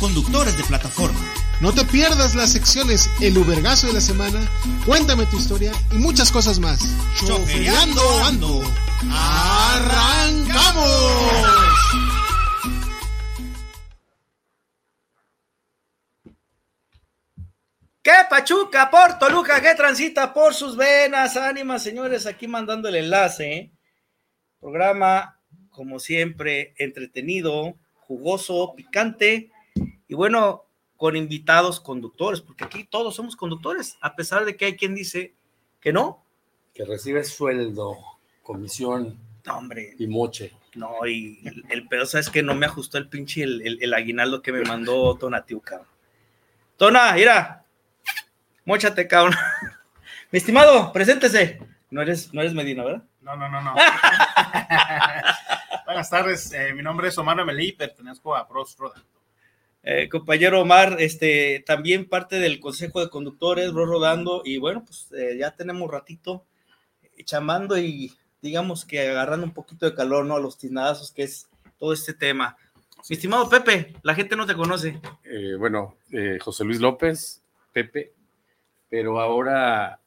conductores de plataforma. No te pierdas las secciones El Ubergazo de la Semana, Cuéntame tu historia y muchas cosas más. Chofereando Ando. ¡Arrancamos! ¡Qué Pachuca por Toluca! ¡Qué transita por sus venas! Ánimas, señores, aquí mandando el enlace. ¿eh? Programa, como siempre, entretenido, jugoso, picante y bueno, con invitados conductores, porque aquí todos somos conductores, a pesar de que hay quien dice que no. Que recibe sueldo, comisión hombre. y moche. No, y el, pedo, ¿sabes que No me ajustó el pinche el, aguinaldo que me mandó Tonatiu, cabrón. Tona, mira, mochate, cabrón. Mi estimado, preséntese. No eres, no eres Medina, ¿verdad? No, no, no, no. Buenas tardes, eh, mi nombre es Omar Amelí, pertenezco a Bros Rodando. Eh, compañero Omar, este, también parte del Consejo de Conductores, Bros Rodando, y bueno, pues eh, ya tenemos ratito chamando y digamos que agarrando un poquito de calor, ¿no? A los tinazos, que es todo este tema. Mi estimado Pepe, la gente no te conoce. bueno, José Luis López, Pepe, pero ahora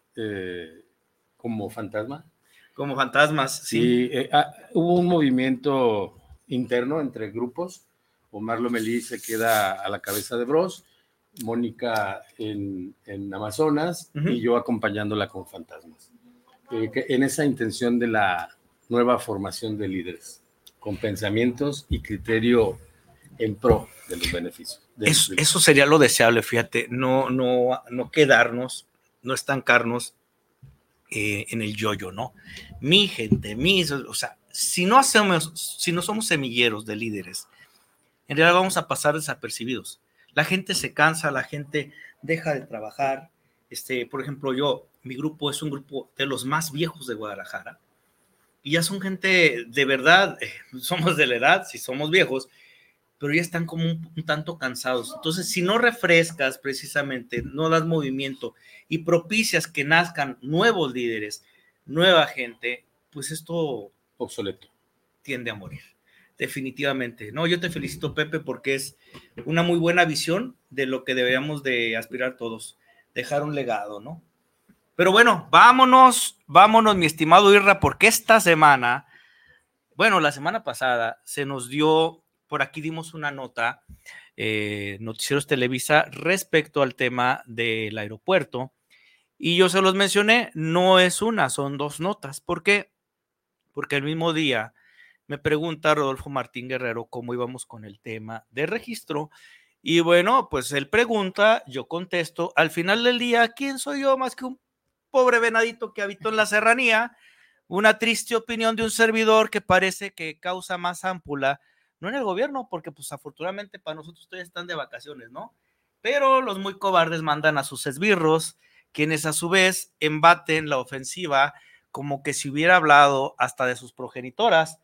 como fantasma. Como fantasmas, sí. Eh, ah, hubo un movimiento interno entre grupos. Omar Lomelí se queda a la cabeza de Bros, Mónica en, Amazonas y yo acompañándola con fantasmas. Eh, en esa intención de la nueva formación de líderes, con pensamientos y criterio en pro de los beneficios. eso, sería lo deseable, fíjate, no, no, no quedarnos, no estancarnos eh, en el yoyo, ¿no? Mi gente, mis, o sea, si no hacemos, si no somos semilleros de líderes, en realidad vamos a pasar desapercibidos. La gente se cansa, la gente deja de trabajar. Este, por ejemplo, yo, mi grupo es un grupo de los más viejos de Guadalajara y ya son gente de verdad, eh, somos de la edad, si somos viejos, pero ya están como un, tanto cansados. Entonces, si no refrescas precisamente, no das movimiento y propicias que nazcan nuevos líderes, nueva gente, pues esto obsoleto tiende a morir. Definitivamente. No, yo te felicito, Pepe, porque es una muy buena visión de lo que deberíamos de aspirar todos, dejar un legado, ¿no? Pero bueno, vámonos, vámonos, mi estimado Irra, porque esta semana, bueno, la semana pasada se nos dio por aquí dimos una nota, eh, Noticieros Televisa, respecto al tema del aeropuerto. Y yo se los mencioné, no es una, son dos notas. ¿Por qué? Porque el mismo día me pregunta Rodolfo Martín Guerrero cómo íbamos con el tema de registro. Y bueno, pues él pregunta, yo contesto. Al final del día, ¿quién soy yo más que un pobre venadito que habito en la serranía? Una triste opinión de un servidor que parece que causa más ámpula no en el gobierno, porque pues afortunadamente para nosotros ustedes están de vacaciones, ¿no? Pero los muy cobardes mandan a sus esbirros, quienes a su vez embaten la ofensiva como que si hubiera hablado hasta de sus progenitoras.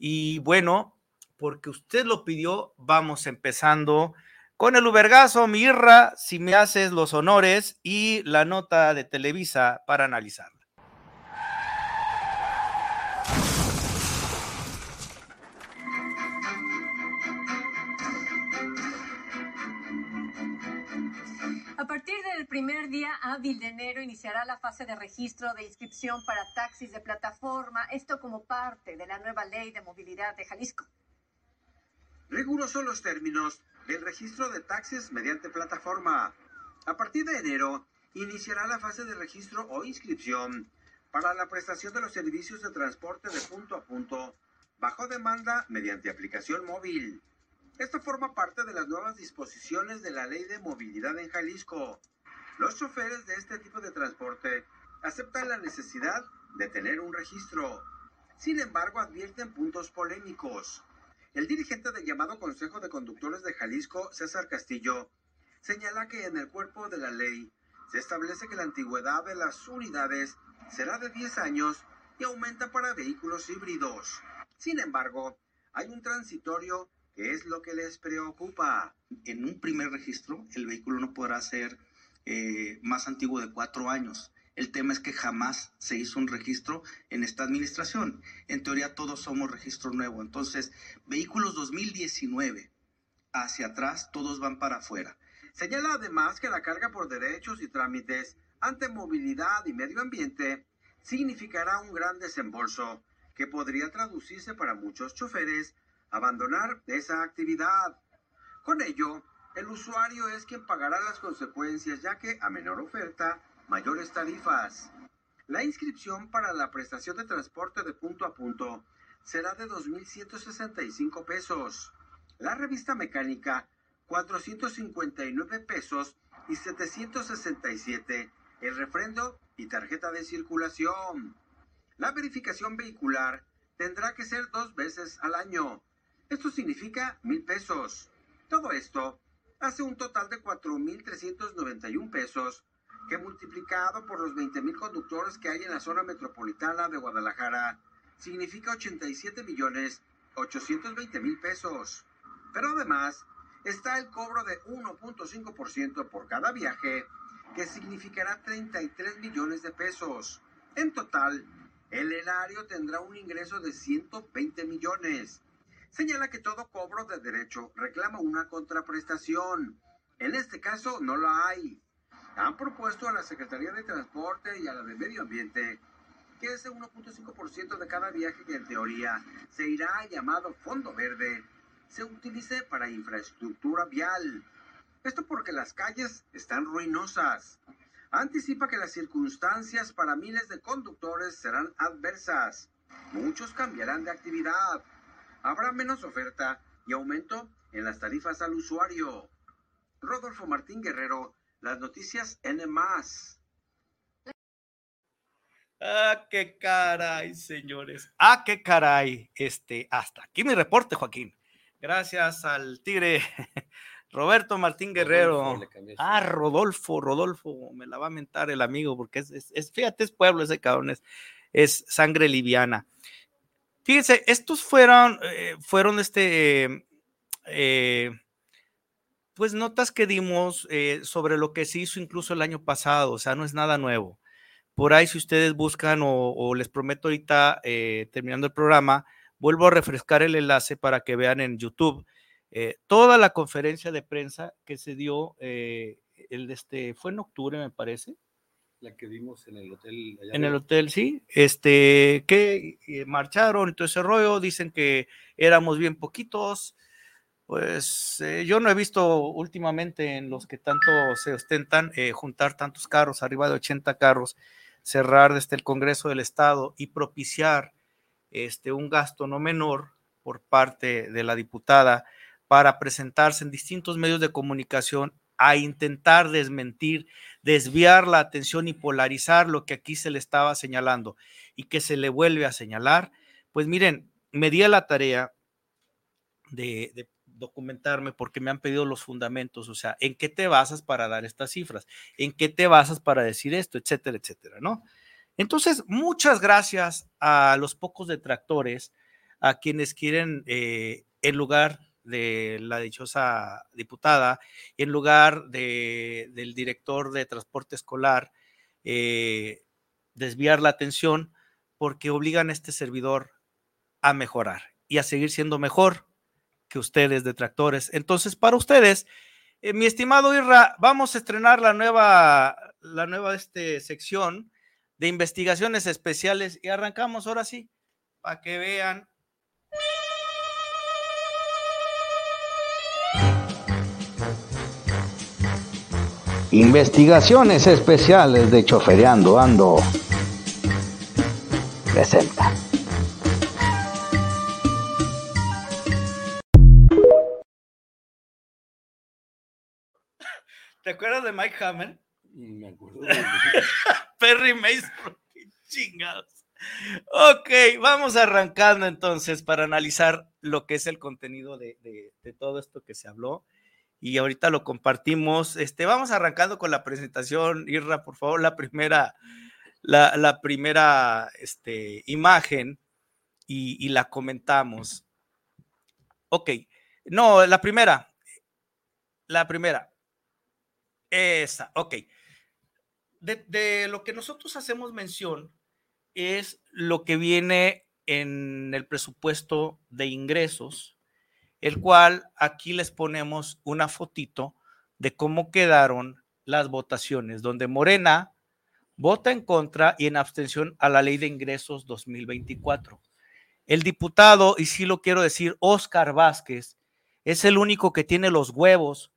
Y bueno, porque usted lo pidió, vamos empezando con el Ubergazo, Mirra, si me haces los honores y la nota de Televisa para analizar. primer día hábil de enero iniciará la fase de registro de inscripción para taxis de plataforma, esto como parte de la nueva ley de movilidad de Jalisco. Rigurosos los términos del registro de taxis mediante plataforma. A partir de enero iniciará la fase de registro o inscripción para la prestación de los servicios de transporte de punto a punto bajo demanda mediante aplicación móvil. Esto forma parte de las nuevas disposiciones de la Ley de Movilidad en Jalisco, los choferes de este tipo de transporte aceptan la necesidad de tener un registro. Sin embargo, advierten puntos polémicos. El dirigente del llamado Consejo de Conductores de Jalisco, César Castillo, señala que en el cuerpo de la ley se establece que la antigüedad de las unidades será de 10 años y aumenta para vehículos híbridos. Sin embargo, hay un transitorio que es lo que les preocupa. En un primer registro, el vehículo no podrá ser eh, más antiguo de cuatro años. El tema es que jamás se hizo un registro en esta administración. En teoría todos somos registro nuevo. Entonces, vehículos 2019 hacia atrás, todos van para afuera. Señala además que la carga por derechos y trámites ante movilidad y medio ambiente significará un gran desembolso que podría traducirse para muchos choferes abandonar esa actividad. Con ello, el usuario es quien pagará las consecuencias ya que a menor oferta, mayores tarifas. La inscripción para la prestación de transporte de punto a punto será de 2.165 pesos. La revista mecánica 459 pesos y 767 el refrendo y tarjeta de circulación. La verificación vehicular tendrá que ser dos veces al año. Esto significa mil pesos. Todo esto hace un total de 4.391 pesos que multiplicado por los 20.000 conductores que hay en la zona metropolitana de Guadalajara significa 87 millones 820 mil pesos. Pero además, está el cobro de 1.5% por cada viaje, que significará 33 millones de pesos. En total, el erario tendrá un ingreso de 120 millones. Señala que todo cobro de derecho reclama una contraprestación. En este caso no la hay. Han propuesto a la Secretaría de Transporte y a la de Medio Ambiente que ese 1.5% de cada viaje que en teoría se irá llamado Fondo Verde se utilice para infraestructura vial. Esto porque las calles están ruinosas. Anticipa que las circunstancias para miles de conductores serán adversas. Muchos cambiarán de actividad. Habrá menos oferta y aumento en las tarifas al usuario. Rodolfo Martín Guerrero, las noticias N. Ah, qué caray, señores. Ah, qué caray. Este, hasta aquí mi reporte, Joaquín. Gracias al tigre Roberto Martín Guerrero. ah, Rodolfo, Rodolfo, me la va a mentar el amigo, porque es, fíjate, es pueblo ese cabrón, es, sangre liviana. Fíjense, estos fueron, eh, fueron este, eh, pues notas que dimos eh, sobre lo que se hizo incluso el año pasado, o sea, no es nada nuevo. Por ahí, si ustedes buscan o, les prometo ahorita, terminando el programa, Vuelvo a refrescar el enlace para que vean en YouTube eh, toda la conferencia de prensa que se dio, eh, el este, fue en octubre, me parece. La que vimos en el hotel. en el hotel, sí. Este, que eh, marcharon y todo ese rollo, dicen que éramos bien poquitos. Pues yo no he visto últimamente en los que tanto se ostentan juntar tantos carros, arriba de 80 carros, cerrar desde el Congreso del Estado y propiciar este, un gasto no menor por parte de la diputada para presentarse en distintos medios de comunicación a intentar desmentir, desviar la atención y polarizar lo que aquí se le estaba señalando y que se le vuelve a señalar, pues miren, me di a la tarea de, documentarme porque me han pedido los fundamentos, o sea, ¿en qué te basas para dar estas cifras? ¿En qué te basas para decir esto? Etcétera, etcétera, ¿no? Entonces, muchas gracias a los pocos detractores, a quienes quieren, eh, en lugar de la dichosa diputada, en lugar de, del director de transporte escolar, eh, desviar la atención porque obligan a este servidor a mejorar y a seguir siendo mejor que ustedes, detractores. Entonces, para ustedes, eh, mi estimado Irra, vamos a estrenar la nueva, la nueva este, sección de investigaciones especiales y arrancamos ahora sí, para que vean. Investigaciones especiales de Chofereando Ando. Presenta. ¿Te acuerdas de Mike Hammer? Me acuerdo. Perry Mason, qué chingados. ok, vamos arrancando entonces para analizar lo que es el contenido de, de, todo esto que se habló. Y ahorita lo compartimos. Este, vamos arrancando con la presentación. Irra, por favor, la primera, la, primera este, imagen y, la comentamos. Ok, no, la primera. La primera. Esa, ok. De, lo que nosotros hacemos mención es lo que viene en el presupuesto de ingresos, el cual aquí les ponemos una fotito de cómo quedaron las votaciones, donde Morena vota en contra y en abstención a la ley de ingresos 2024. El diputado, y sí lo quiero decir, Oscar Vázquez, es el único que tiene los huevos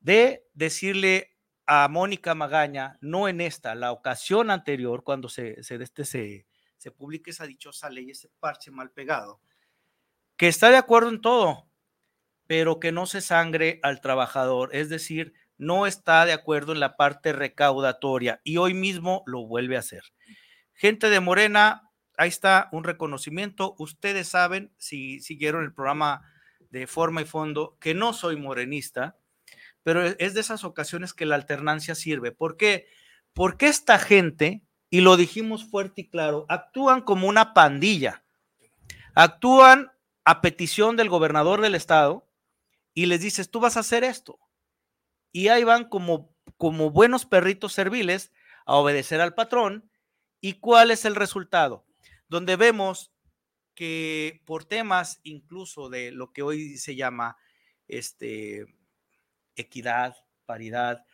de decirle a Mónica Magaña, no en esta, la ocasión anterior, cuando se, se, este, se, se publique esa dichosa ley, ese parche mal pegado, que está de acuerdo en todo, pero que no se sangre al trabajador, es decir, no está de acuerdo en la parte recaudatoria y hoy mismo lo vuelve a hacer. Gente de Morena, ahí está un reconocimiento. Ustedes saben, si siguieron el programa de forma y fondo, que no soy morenista, pero es de esas ocasiones que la alternancia sirve. ¿Por qué? Porque esta gente, y lo dijimos fuerte y claro, actúan como una pandilla, actúan a petición del gobernador del estado y les dices, tú vas a hacer esto. Y ahí van como, como buenos perritos serviles a obedecer al patrón. ¿Y cuál es el resultado? Donde vemos que por temas incluso de lo que hoy se llama este, equidad, paridad,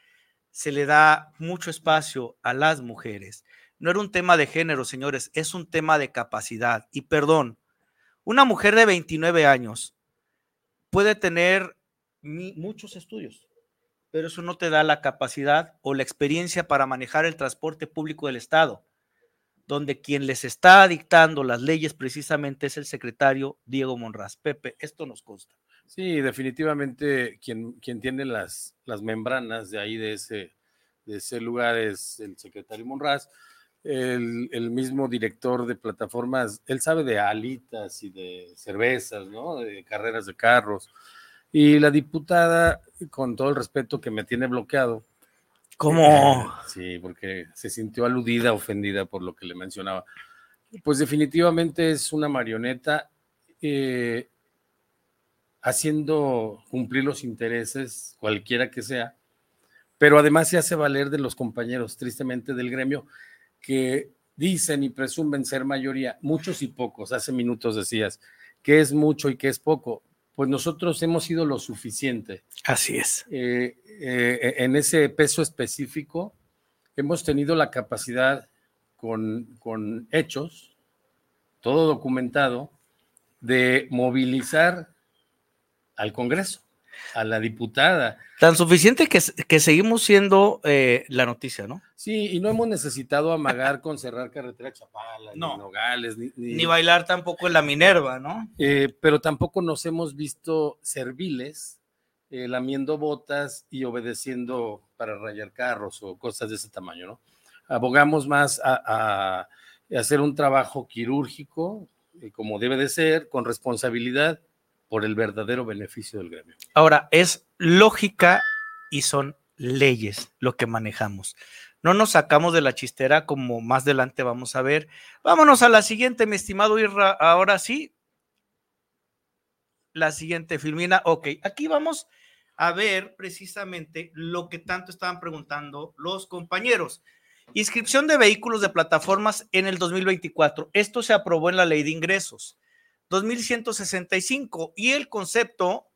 se le da mucho espacio a las mujeres. No era un tema de género, señores, es un tema de capacidad. Y perdón, una mujer de 29 años puede tener muchos estudios, pero eso no te da la capacidad o la experiencia para manejar el transporte público del Estado, donde quien les está dictando las leyes precisamente es el secretario Diego Monraz. Pepe, esto nos consta. Sí, definitivamente quien, quien tiene las, las membranas de ahí, de ese, de ese lugar, es el secretario Monraz. El, el, mismo director de plataformas, él sabe de alitas y de cervezas, ¿no? De carreras de carros. Y la diputada, con todo el respeto que me tiene bloqueado. ¿Cómo? Sí, porque se sintió aludida, ofendida por lo que le mencionaba. Pues definitivamente es una marioneta. Eh, haciendo cumplir los intereses, cualquiera que sea, pero además se hace valer de los compañeros, tristemente, del gremio, que dicen y presumen ser mayoría, muchos y pocos. Hace minutos decías que es mucho y que es poco. Pues nosotros hemos sido lo suficiente. Así es. Eh, eh, en ese peso específico, hemos tenido la capacidad con, con hechos, todo documentado, de movilizar al Congreso, a la diputada. Tan suficiente que, que seguimos siendo eh, la noticia, ¿no? Sí, y no hemos necesitado amagar con cerrar carretera Chapala, ni Nogales, ni, ni, bailar tampoco en la Minerva, ¿no? Eh, pero tampoco nos hemos visto serviles eh, lamiendo botas y obedeciendo para rayar carros o cosas de ese tamaño, ¿no? Abogamos más a, a hacer un trabajo quirúrgico, como debe de ser, con responsabilidad por el verdadero beneficio del gremio. Ahora, es lógica y son leyes lo que manejamos. No nos sacamos de la chistera como más adelante vamos a ver. Vámonos a la siguiente, mi estimado Irra. Ahora sí. La siguiente, Filmina. Ok, aquí vamos a ver precisamente lo que tanto estaban preguntando los compañeros. Inscripción de vehículos de plataformas en el 2024. Esto se aprobó en la ley de ingresos. 2165 y el concepto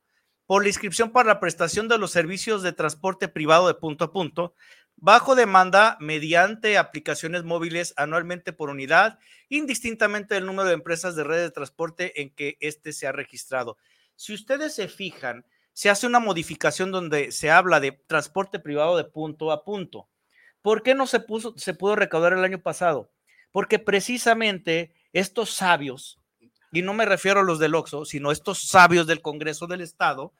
por la inscripción para la prestación de los servicios de transporte privado de punto a punto bajo demanda mediante aplicaciones móviles anualmente por unidad, indistintamente del número de empresas de red de transporte en que éste se ha registrado. Si ustedes se fijan, se hace una modificación donde se habla de transporte privado de punto a punto. ¿Por qué no se, se pudo recaudar el año pasado? Porque precisamente estos sabios y no me refiero a los del Oxxo, sino estos sabios del Congreso del Estado,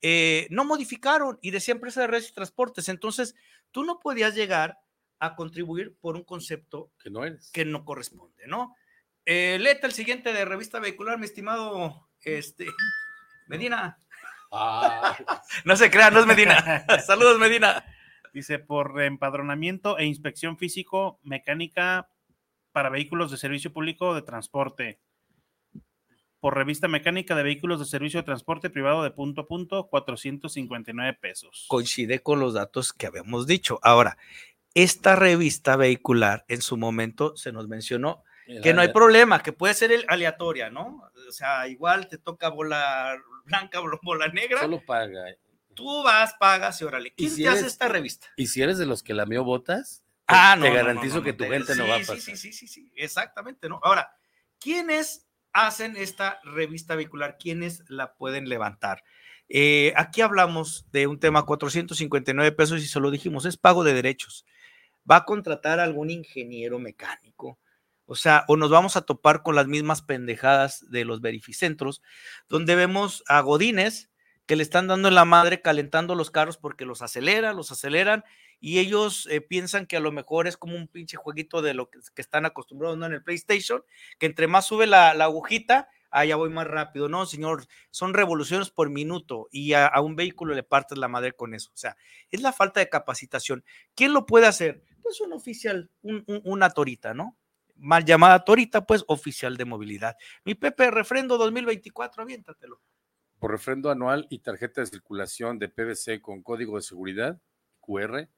eh, no modificaron y decía empresa de redes y transportes. Entonces, tú no podías llegar a contribuir por un concepto que no eres. Que no corresponde, ¿no? Eh, léete el siguiente de revista vehicular, mi estimado este, Medina. Ah. no se crea, no es Medina. Saludos, Medina. Dice, por empadronamiento e inspección físico mecánica para vehículos de servicio público de transporte. Por revista mecánica de vehículos de servicio de transporte privado de punto a punto, 459 pesos. Coincide con los datos que habíamos dicho. Ahora, esta revista vehicular en su momento se nos mencionó que no hay problema, que puede ser el aleatoria, ¿no? O sea, igual te toca bola blanca, bola negra. Solo paga. Tú vas, pagas y órale. ¿Quién te hace esta revista? Y si eres de los que la mío botas, ah, te garantizo que tu gente no va a pasar. Sí, sí, sí, sí, exactamente, ¿no? Ahora, ¿quiénes hacen esta revista vehicular? ¿Quiénes la pueden levantar? Eh, aquí hablamos de un tema 459 pesos y se lo dijimos, es pago de derechos. Va a contratar a algún ingeniero mecánico, o sea, o nos vamos a topar con las mismas pendejadas de los verificentros, donde vemos a Godines que le están dando en la madre calentando los carros porque los aceleran, los aceleran y ellos eh, piensan que a lo mejor es como un pinche jueguito de lo que, están acostumbrados ¿no? en el PlayStation, que entre más sube la, agujita, ah, ya voy más rápido. No, señor, son revoluciones por minuto y a, un vehículo le partes la madre con eso. O sea, es la falta de capacitación. ¿Quién lo puede hacer? Pues un oficial, una torita, ¿no? mal llamada Torita, pues oficial de movilidad. Mi Pepe, refrendo 2024, aviéntatelo. Por refrendo anual y tarjeta de circulación de PVC con código de seguridad, QR,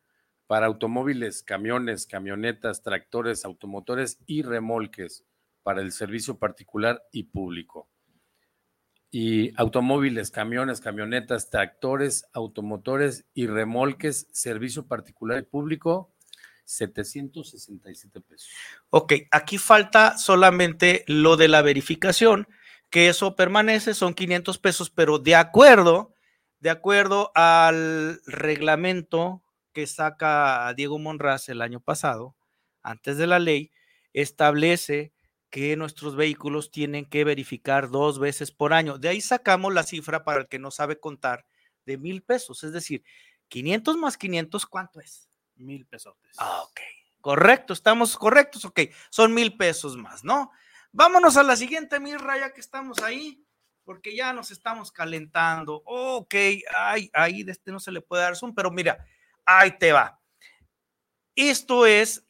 para automóviles, camiones, camionetas, tractores, automotores y remolques para el servicio particular y público. Y automóviles, camiones, camionetas, tractores, automotores y remolques, servicio particular y público, 767 pesos. Ok, aquí falta solamente lo de la verificación, que eso permanece, son 500 pesos, pero de acuerdo, de acuerdo al reglamento que saca Diego Monraz el año pasado, antes de la ley, establece que nuestros vehículos tienen que verificar dos veces por año. De ahí sacamos la cifra para el que no sabe contar de mil pesos, es decir, 500 más 500, ¿cuánto es? Mil pesotes. Ah, ok. Correcto, estamos correctos, ok. Son mil pesos más, ¿no? Vámonos a la siguiente, Mirra, ya que estamos ahí, porque ya nos estamos calentando. Ok, ay, ahí de este no se le puede dar zoom, pero mira, ahí te va. Esto es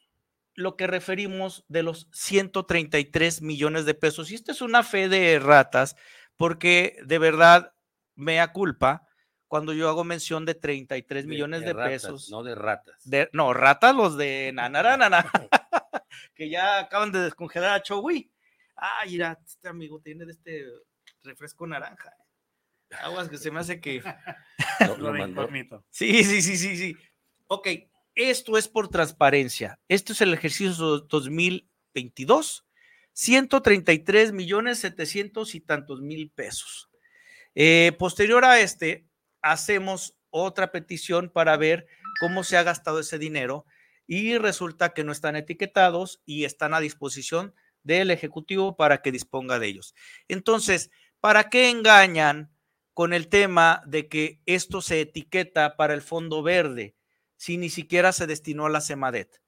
lo que referimos de los 133 millones de pesos. Y esta es una fe de ratas, porque de verdad, mea culpa, cuando yo hago mención de 33 millones de, pesos. No de ratas. no, ratas los de Nanarana, que ya acaban de descongelar a Chowi. Ah, mira, este amigo tiene de este refresco naranja. Aguas que se me hace que. lo, lo Sí, sí, sí, sí, sí. Ok, esto es por transparencia. Esto es el ejercicio 2022. 133 millones 700 y tantos mil pesos. Eh, posterior a este, hacemos otra petición para ver cómo se ha gastado ese dinero y resulta que no están etiquetados y están a disposición del Ejecutivo para que disponga de ellos. Entonces, ¿para qué engañan con el tema de que esto se etiqueta para el Fondo Verde si ni siquiera se destinó a la SEMADET?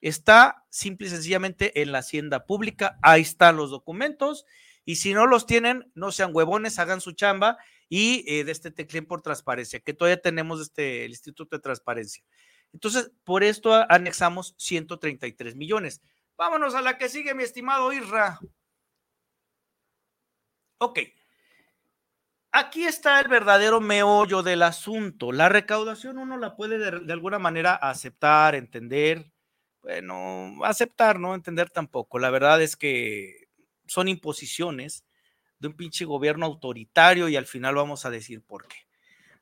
Está simple y sencillamente en la Hacienda Pública, ahí están los documentos y si no los tienen, no sean huevones, hagan su chamba y eh, de este teclén por transparencia, que todavía tenemos este, el Instituto de Transparencia. Entonces, por esto anexamos 133 millones. Vámonos a la que sigue, mi estimado Irra. Ok. Aquí está el verdadero meollo del asunto. La recaudación uno la puede de, alguna manera aceptar, entender. Bueno, aceptar, no entender tampoco. La verdad es que son imposiciones de un pinche gobierno autoritario y al final vamos a decir por qué.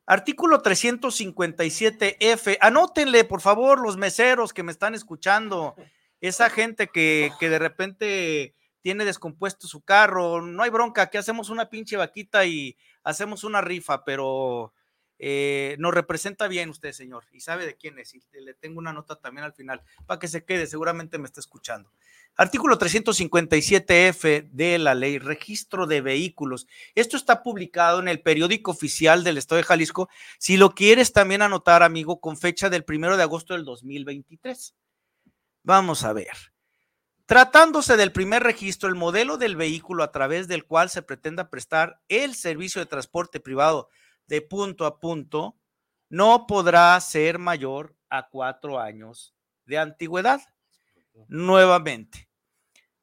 Artículo 357F. Anótenle, por favor, los meseros que me están escuchando. Esa gente que, que de repente tiene descompuesto su carro. No hay bronca, que hacemos una pinche vaquita y hacemos una rifa, pero eh, nos representa bien usted, señor, y sabe de quién es. Y le tengo una nota también al final para que se quede, seguramente me está escuchando. Artículo 357F de la ley, registro de vehículos. Esto está publicado en el periódico oficial del Estado de Jalisco. Si lo quieres también anotar, amigo, con fecha del primero de agosto del 2023. Vamos a ver. Tratándose del primer registro, el modelo del vehículo a través del cual se pretenda prestar el servicio de transporte privado de punto a punto no podrá ser mayor a cuatro años de antigüedad. Nuevamente,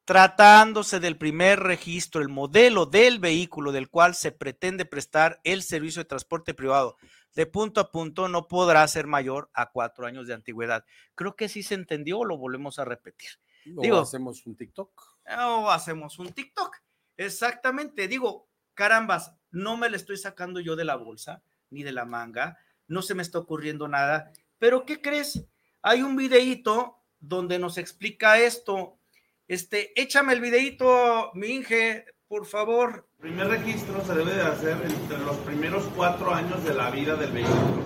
tratándose del primer registro, el modelo del vehículo del cual se pretende prestar el servicio de transporte privado de punto a punto no podrá ser mayor a cuatro años de antigüedad. Creo que sí se entendió, lo volvemos a repetir. O Digo, hacemos un TikTok. o hacemos un TikTok. Exactamente, digo, carambas, no me le estoy sacando yo de la bolsa ni de la manga, no se me está ocurriendo nada, pero ¿qué crees? Hay un videíto donde nos explica esto. Este, échame el videíto, mi Inge, por favor. El primer registro se debe de hacer entre los primeros cuatro años de la vida del vehículo.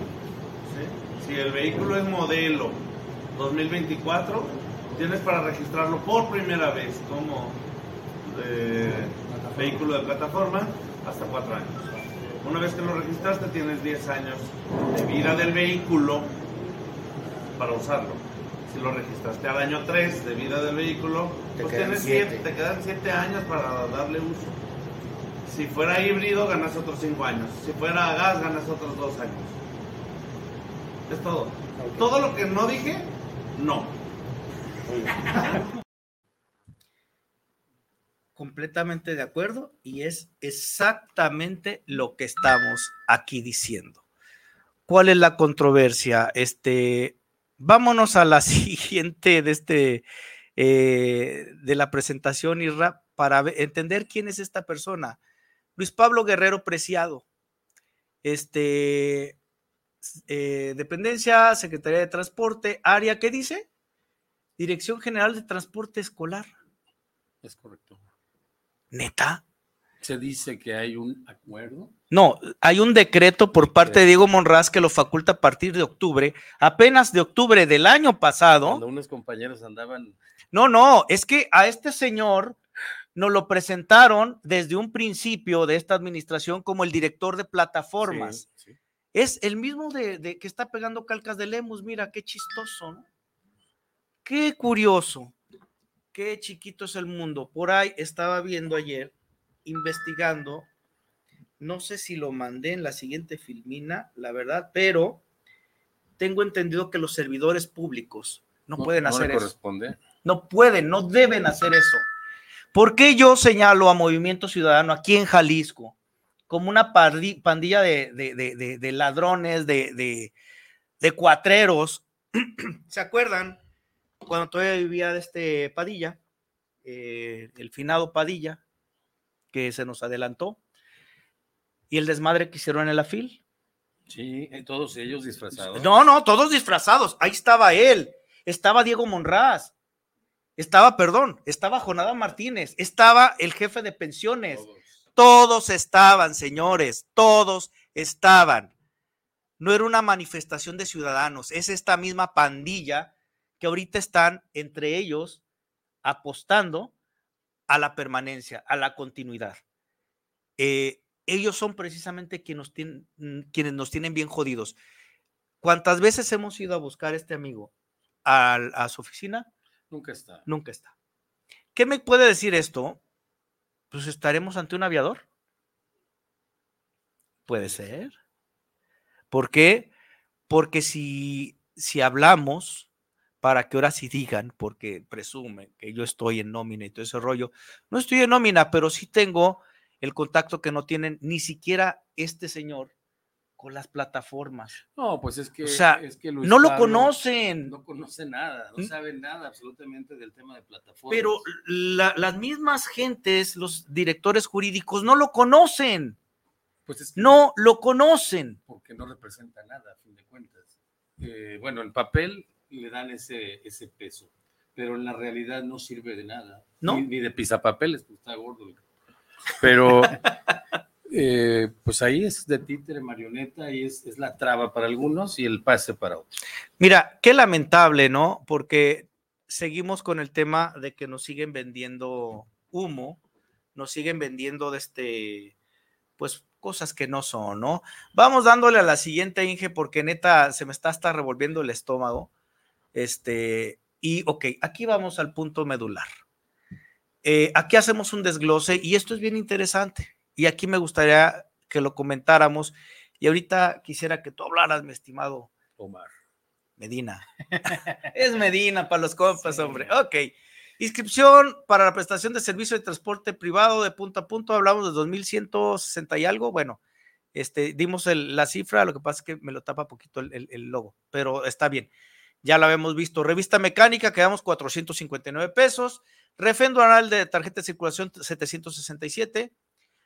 ¿sí? Si el vehículo es modelo 2024, tienes para registrarlo por primera vez como eh, vehículo de plataforma hasta cuatro años. Una vez que lo registraste, tienes 10 años de vida del vehículo para usarlo. Si lo registraste al año 3 de vida del vehículo, Te pues quedan tienes siete. siete- te quedan 7 años para darle uso. Si fuera híbrido, ganas otros 5 años. Si fuera a gas, ganas otros 2 años. Es todo. Todo lo que no dije, no. Completamente de acuerdo y es exactamente lo que estamos aquí diciendo. ¿Cuál es la controversia? Este, vámonos a la siguiente de este eh, de la presentación para entender quién es esta persona. Luis Pablo Guerrero Preciado. Este eh, dependencia, Secretaría de Transporte, área, ¿qué dice? Dirección General de Transporte Escolar. Es correcto. ¿Neta? Se dice que hay un acuerdo. No, hay un decreto por parte de Diego Monraz que lo faculta a partir de octubre, apenas de octubre del año pasado. Cuando unos compañeros andaban. No, no, es que a este señor nos lo presentaron desde un principio de esta administración como el director de plataformas. Sí, sí. Es el mismo de, de que está pegando calcas de Lemus. Mira, qué chistoso, ¿no? Qué curioso. Qué chiquito es el mundo. Por ahí estaba viendo ayer, investigando. No sé si lo mandé en la siguiente filmina, la verdad, pero tengo entendido que los servidores públicos no, pueden no hacer eso. No pueden, no deben hacer eso. ¿Por qué yo señalo a Movimiento Ciudadano aquí en Jalisco como una pandilla de, de- de- de- de ladrones, de cuatreros? ¿Se acuerdan cuando todavía vivía de este Padilla, eh, el finado Padilla, que se nos adelantó? Y el desmadre que hicieron en la FIL. Sí, todos ellos disfrazados. No, no, todos disfrazados. Ahí estaba él. Estaba Diego Monraz. Estaba, perdón, estaba Jonada Martínez. Estaba el jefe de pensiones. Todos estaban, señores. Todos estaban. No era una manifestación de ciudadanos. Es esta misma pandilla que ahorita están entre ellos apostando a la permanencia, a la continuidad. Eh, ellos son precisamente quienes nos, tienen, mm, quienes nos tienen bien jodidos. ¿Cuántas veces hemos ido a buscar a este amigo al- a, su oficina? Nunca está. Nunca está. ¿Qué me puede decir esto? Pues estaremos ante un aviador. Puede ser. ¿Por qué? Porque si, si hablamos, para que ahora sí digan, porque presumen que yo estoy en nómina y todo ese rollo, no estoy en nómina, pero sí tengo el contacto que no tienen ni siquiera este señor con las plataformas. No, pues es que, O sea, es que Luis no lo conocen. No conoce nada, no ¿Mm? sabe nada absolutamente del tema de plataformas. Pero la- las mismas gentes, los directores jurídicos, no lo conocen. Pues es que No lo conocen. porque no representa nada, a fin de cuentas. Eh, bueno, en papel le dan ese, ese peso, pero en la realidad no sirve de nada. ¿No? Ni, ni de pisapapeles, pues está gordo. Pero, eh, pues ahí es de títere, marioneta, y es, es la traba para algunos y el pase para otros. Mira, qué lamentable, ¿no? Porque seguimos con el tema de que nos siguen vendiendo humo, nos siguen vendiendo de este, pues cosas que no son, ¿no? Vamos dándole a la siguiente, Inge, porque neta se me está hasta revolviendo el estómago. Este, Y, ok, aquí vamos al punto medular. Eh, aquí hacemos un desglose y esto es bien interesante. Y aquí me gustaría que lo comentáramos. Y ahorita quisiera que tú hablaras, mi estimado Omar. Medina. es Medina para los compas, hombre. Ok. Inscripción para la prestación de servicio de transporte privado de punto a punto. Hablamos de 2160 y algo. Bueno, este, dimos la cifra. Lo que pasa es que me lo tapa poquito el, el logo, pero está bien. Ya lo habíamos visto. Revista mecánica, quedamos 459 pesos. Refendo anual de tarjeta de circulación 767.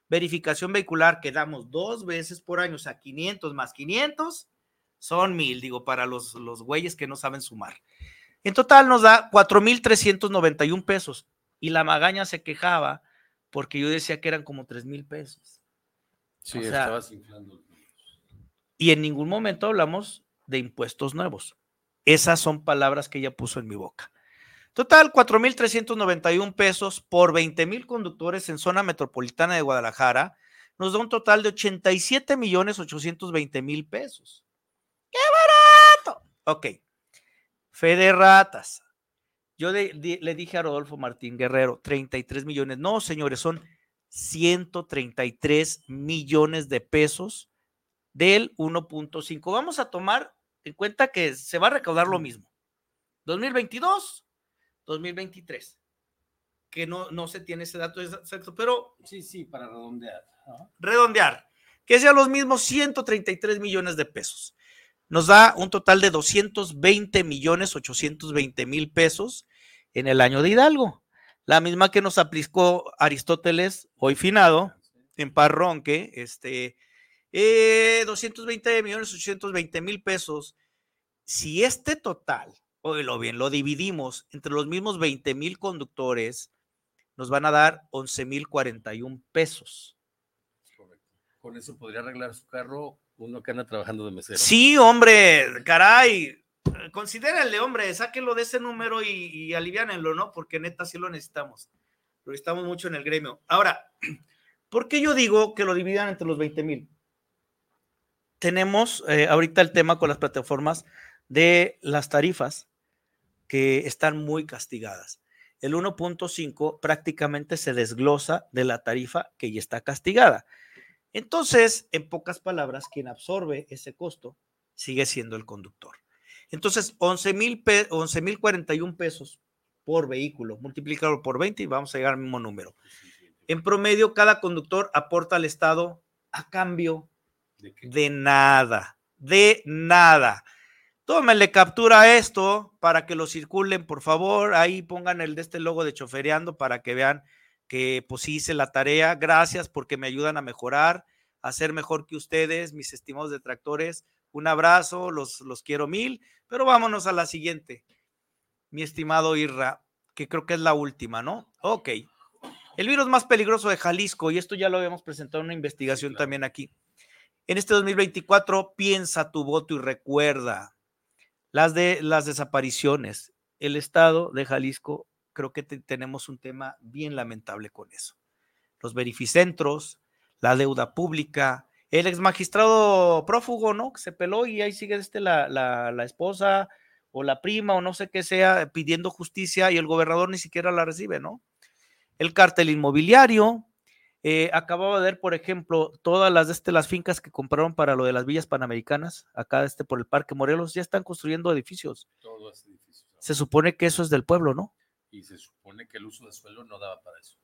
Verificación vehicular que damos dos veces por año, o sea, 500 más 500 son mil, digo, para los, los güeyes que no saben sumar. En total nos da 4,391 pesos. Y la magaña se quejaba porque yo decía que eran como 3 mil pesos. Sí, estabas inflando. Y en ningún momento hablamos de impuestos nuevos. Esas son palabras que ella puso en mi boca. Total, 4,391 pesos por 20 mil conductores en zona metropolitana de Guadalajara. Nos da un total de 87 millones 820 mil pesos. ¡Qué barato! Ok. Fede Ratas. Yo le dije a Rodolfo Martín Guerrero, 33 millones. No, señores, son 133 millones de pesos del 1.5. Vamos a tomar en cuenta que se va a recaudar lo mismo. 2022 2023. Que no, no se tiene ese dato exacto, pero. Sí, sí, para redondear. Redondear. Que sea los mismos 133 millones de pesos. Nos da un total de 220 millones 820 mil pesos en el año de Hidalgo. La misma que nos aplicó Aristóteles, hoy finado, en Parronque, este, 220 eh, millones 820 mil pesos. Si este total lo bien, lo dividimos entre los mismos 20 mil conductores, nos van a dar 11 mil 41 pesos. Con eso podría arreglar su carro uno que anda trabajando de mesero. Sí, hombre, caray. Considérenle, hombre, sáquenlo de ese número y, y aliviánenlo, ¿no? Porque neta sí lo necesitamos. Lo necesitamos mucho en el gremio. Ahora, ¿por qué yo digo que lo dividan entre los 20 mil? Tenemos eh, ahorita el tema con las plataformas de las tarifas que están muy castigadas. El 1.5 prácticamente se desglosa de la tarifa que ya está castigada. Entonces, en pocas palabras, quien absorbe ese costo sigue siendo el conductor. Entonces, 11 mil 41 pesos por vehículo, multiplicarlo por 20 y vamos a llegar al mismo número. En promedio, cada conductor aporta al Estado a cambio de nada, de nada. Tómenle captura a esto para que lo circulen, por favor. Ahí pongan el de este logo de chofereando para que vean que pues hice la tarea. Gracias porque me ayudan a mejorar, a ser mejor que ustedes, mis estimados detractores. Un abrazo, los, los quiero mil, pero vámonos a la siguiente. Mi estimado Irra, que creo que es la última, ¿no? Ok. El virus más peligroso de Jalisco, y esto ya lo habíamos presentado en una investigación también aquí. En este 2024, piensa tu voto y recuerda, las de las desapariciones. El estado de Jalisco, creo que tenemos un tema bien lamentable con eso. Los verificentros, la deuda pública, el ex magistrado prófugo, ¿no? Que se peló y ahí sigue este, la, la, la esposa o la prima o no sé qué sea pidiendo justicia y el gobernador ni siquiera la recibe, ¿no? El cártel inmobiliario, eh, acababa de ver, por ejemplo, todas las, este, las fincas que compraron para lo de las villas panamericanas, acá este, por el Parque Morelos, ya están construyendo edificios. Todos edificios. Se supone que eso es del pueblo, ¿no? Y se supone que el uso de suelo no daba para eso.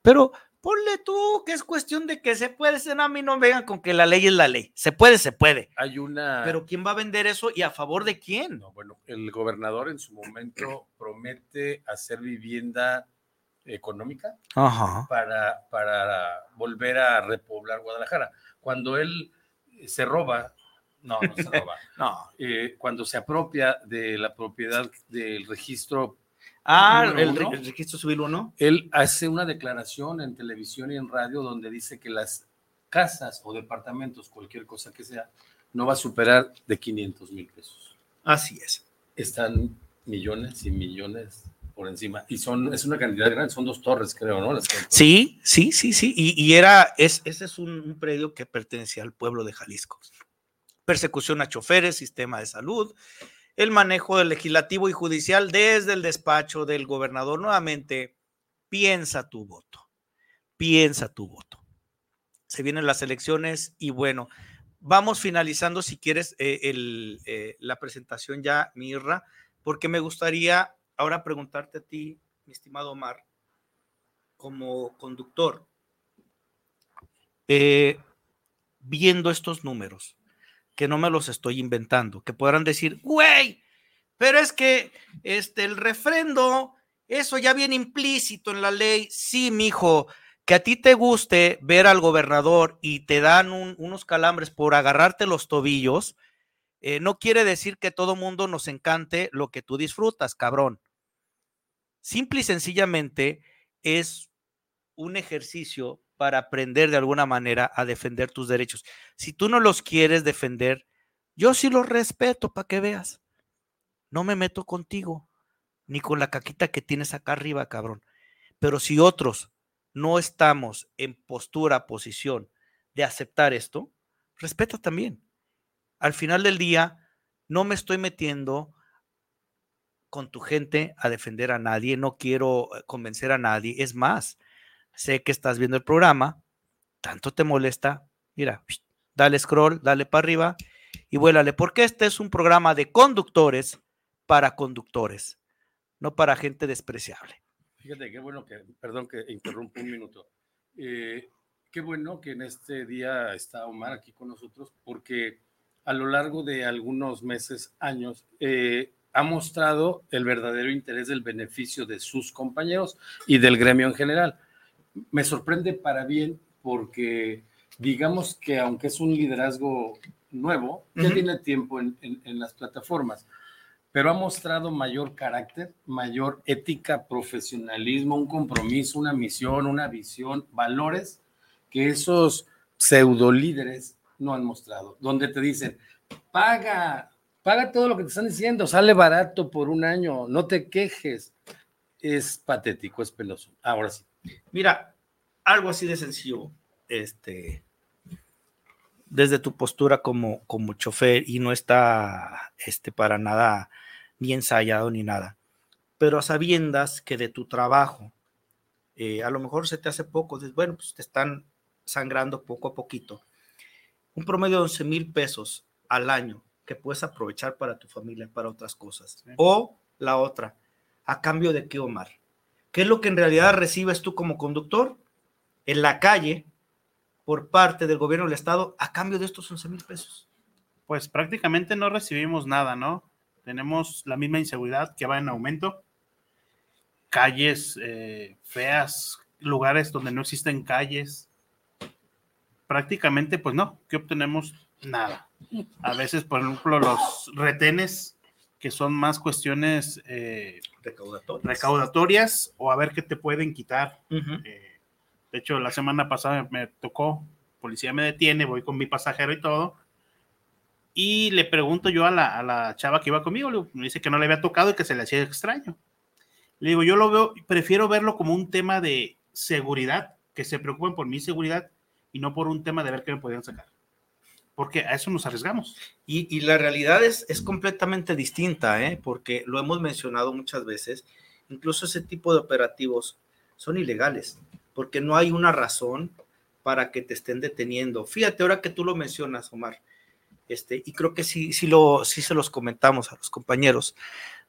Pero ponle tú que es cuestión de que se puede, a mí no vengan con que la ley es la ley. Se puede, se puede. Hay una. Pero ¿quién va a vender eso y a favor de quién? No, bueno, el gobernador en su momento promete hacer vivienda económica Para, para volver a repoblar Guadalajara. Cuando él se roba, no, no se roba, no, eh, cuando se apropia de la propiedad del registro. Ah, el, registro civil no Él hace una declaración en televisión y en radio donde dice que las casas o departamentos, cualquier cosa que sea, no va a superar de 500 mil pesos. Así es. Están millones y millones por encima. Y son, es una cantidad grande, son dos torres, creo, ¿no? sí, sí, sí, sí. Y, era, es, ese es un, predio que pertenecía al pueblo de Jalisco. Persecución a choferes, sistema de salud, el manejo del legislativo y judicial desde el despacho del gobernador. Nuevamente, piensa tu voto, piensa tu voto. Se vienen las elecciones y bueno, vamos finalizando si quieres eh, eh, la presentación ya, Mirra, porque me gustaría ahora preguntarte a ti, mi estimado Omar, como conductor, eh, viendo estos números, que no me los estoy inventando, que podrán decir, güey, pero es que este, el refrendo, eso ya viene implícito en la ley. Sí, mijo, que a ti te guste ver al gobernador y te dan unos calambres por agarrarte los tobillos, eh, no quiere decir que todo mundo nos encante lo que tú disfrutas, cabrón. Simple y sencillamente es un ejercicio para aprender de alguna manera a defender tus derechos. Si tú no los quieres defender, yo sí los respeto para que veas. No me meto contigo, ni con la caquita que tienes acá arriba, cabrón. Pero si otros no estamos en postura, posición de aceptar esto, respeta también. Al final del día, no me estoy metiendo con tu gente a defender a nadie, no quiero eh, convencer a nadie. Es más, sé que estás viendo el programa, tanto te molesta, mira, dale scroll, dale para arriba y vuélale, porque este es un programa de conductores para conductores, no para gente despreciable. Fíjate, qué bueno que, perdón que interrumpo un minuto. Eh, qué bueno que en este día está Omar aquí con nosotros, porque a lo largo de algunos meses, años, eh, ha mostrado el verdadero interés del beneficio de sus compañeros y del gremio en general. Me sorprende para bien porque digamos que aunque es un liderazgo nuevo, ya tiene tiempo en, las plataformas, pero ha mostrado mayor carácter, mayor ética, profesionalismo, un compromiso, una misión, una visión, valores que esos pseudo líderes no han mostrado, donde te dicen, paga, paga todo lo que te están diciendo, sale barato por un año, no te quejes. Es patético, es penoso. Ahora sí. Mira, algo así de sencillo, este, desde tu postura como, como chofer y no está este, para nada ni ensayado ni nada, pero a sabiendas que de tu trabajo, eh, a lo mejor se te hace poco, bueno, pues te están sangrando poco a poquito. Un promedio de 11 mil pesos al año que puedes aprovechar para tu familia, para otras cosas. O la otra, ¿a cambio de qué, Omar? ¿Qué es lo que en realidad recibes tú como conductor en la calle por parte del gobierno del estado a cambio de estos 11 mil pesos? Pues prácticamente no recibimos nada, ¿no? Tenemos la misma inseguridad que va en aumento, calles eh, feas, lugares donde no existen calles. Prácticamente, pues no, ¿qué obtenemos? Nada. A veces, por ejemplo, los retenes que son más cuestiones eh, recaudatorias. o a ver qué te pueden quitar. Eh, de hecho, la semana pasada me tocó, policía me detiene, voy con mi pasajero y todo, y le pregunto yo a la, a la chava que iba conmigo, me dice que no le había tocado y que se le hacía extraño. Le digo, yo lo veo, prefiero verlo como un tema de seguridad, que se preocupen por mi seguridad y no por un tema de ver qué me podían sacar porque a eso nos arriesgamos. Y, la realidad es, es completamente distinta, ¿eh? porque lo hemos mencionado muchas veces, incluso ese tipo de operativos son ilegales, porque no hay una razón para que te estén deteniendo. Fíjate, ahora que tú lo mencionas, Omar, este, y creo que sí, sí, lo, sí se los comentamos a los compañeros,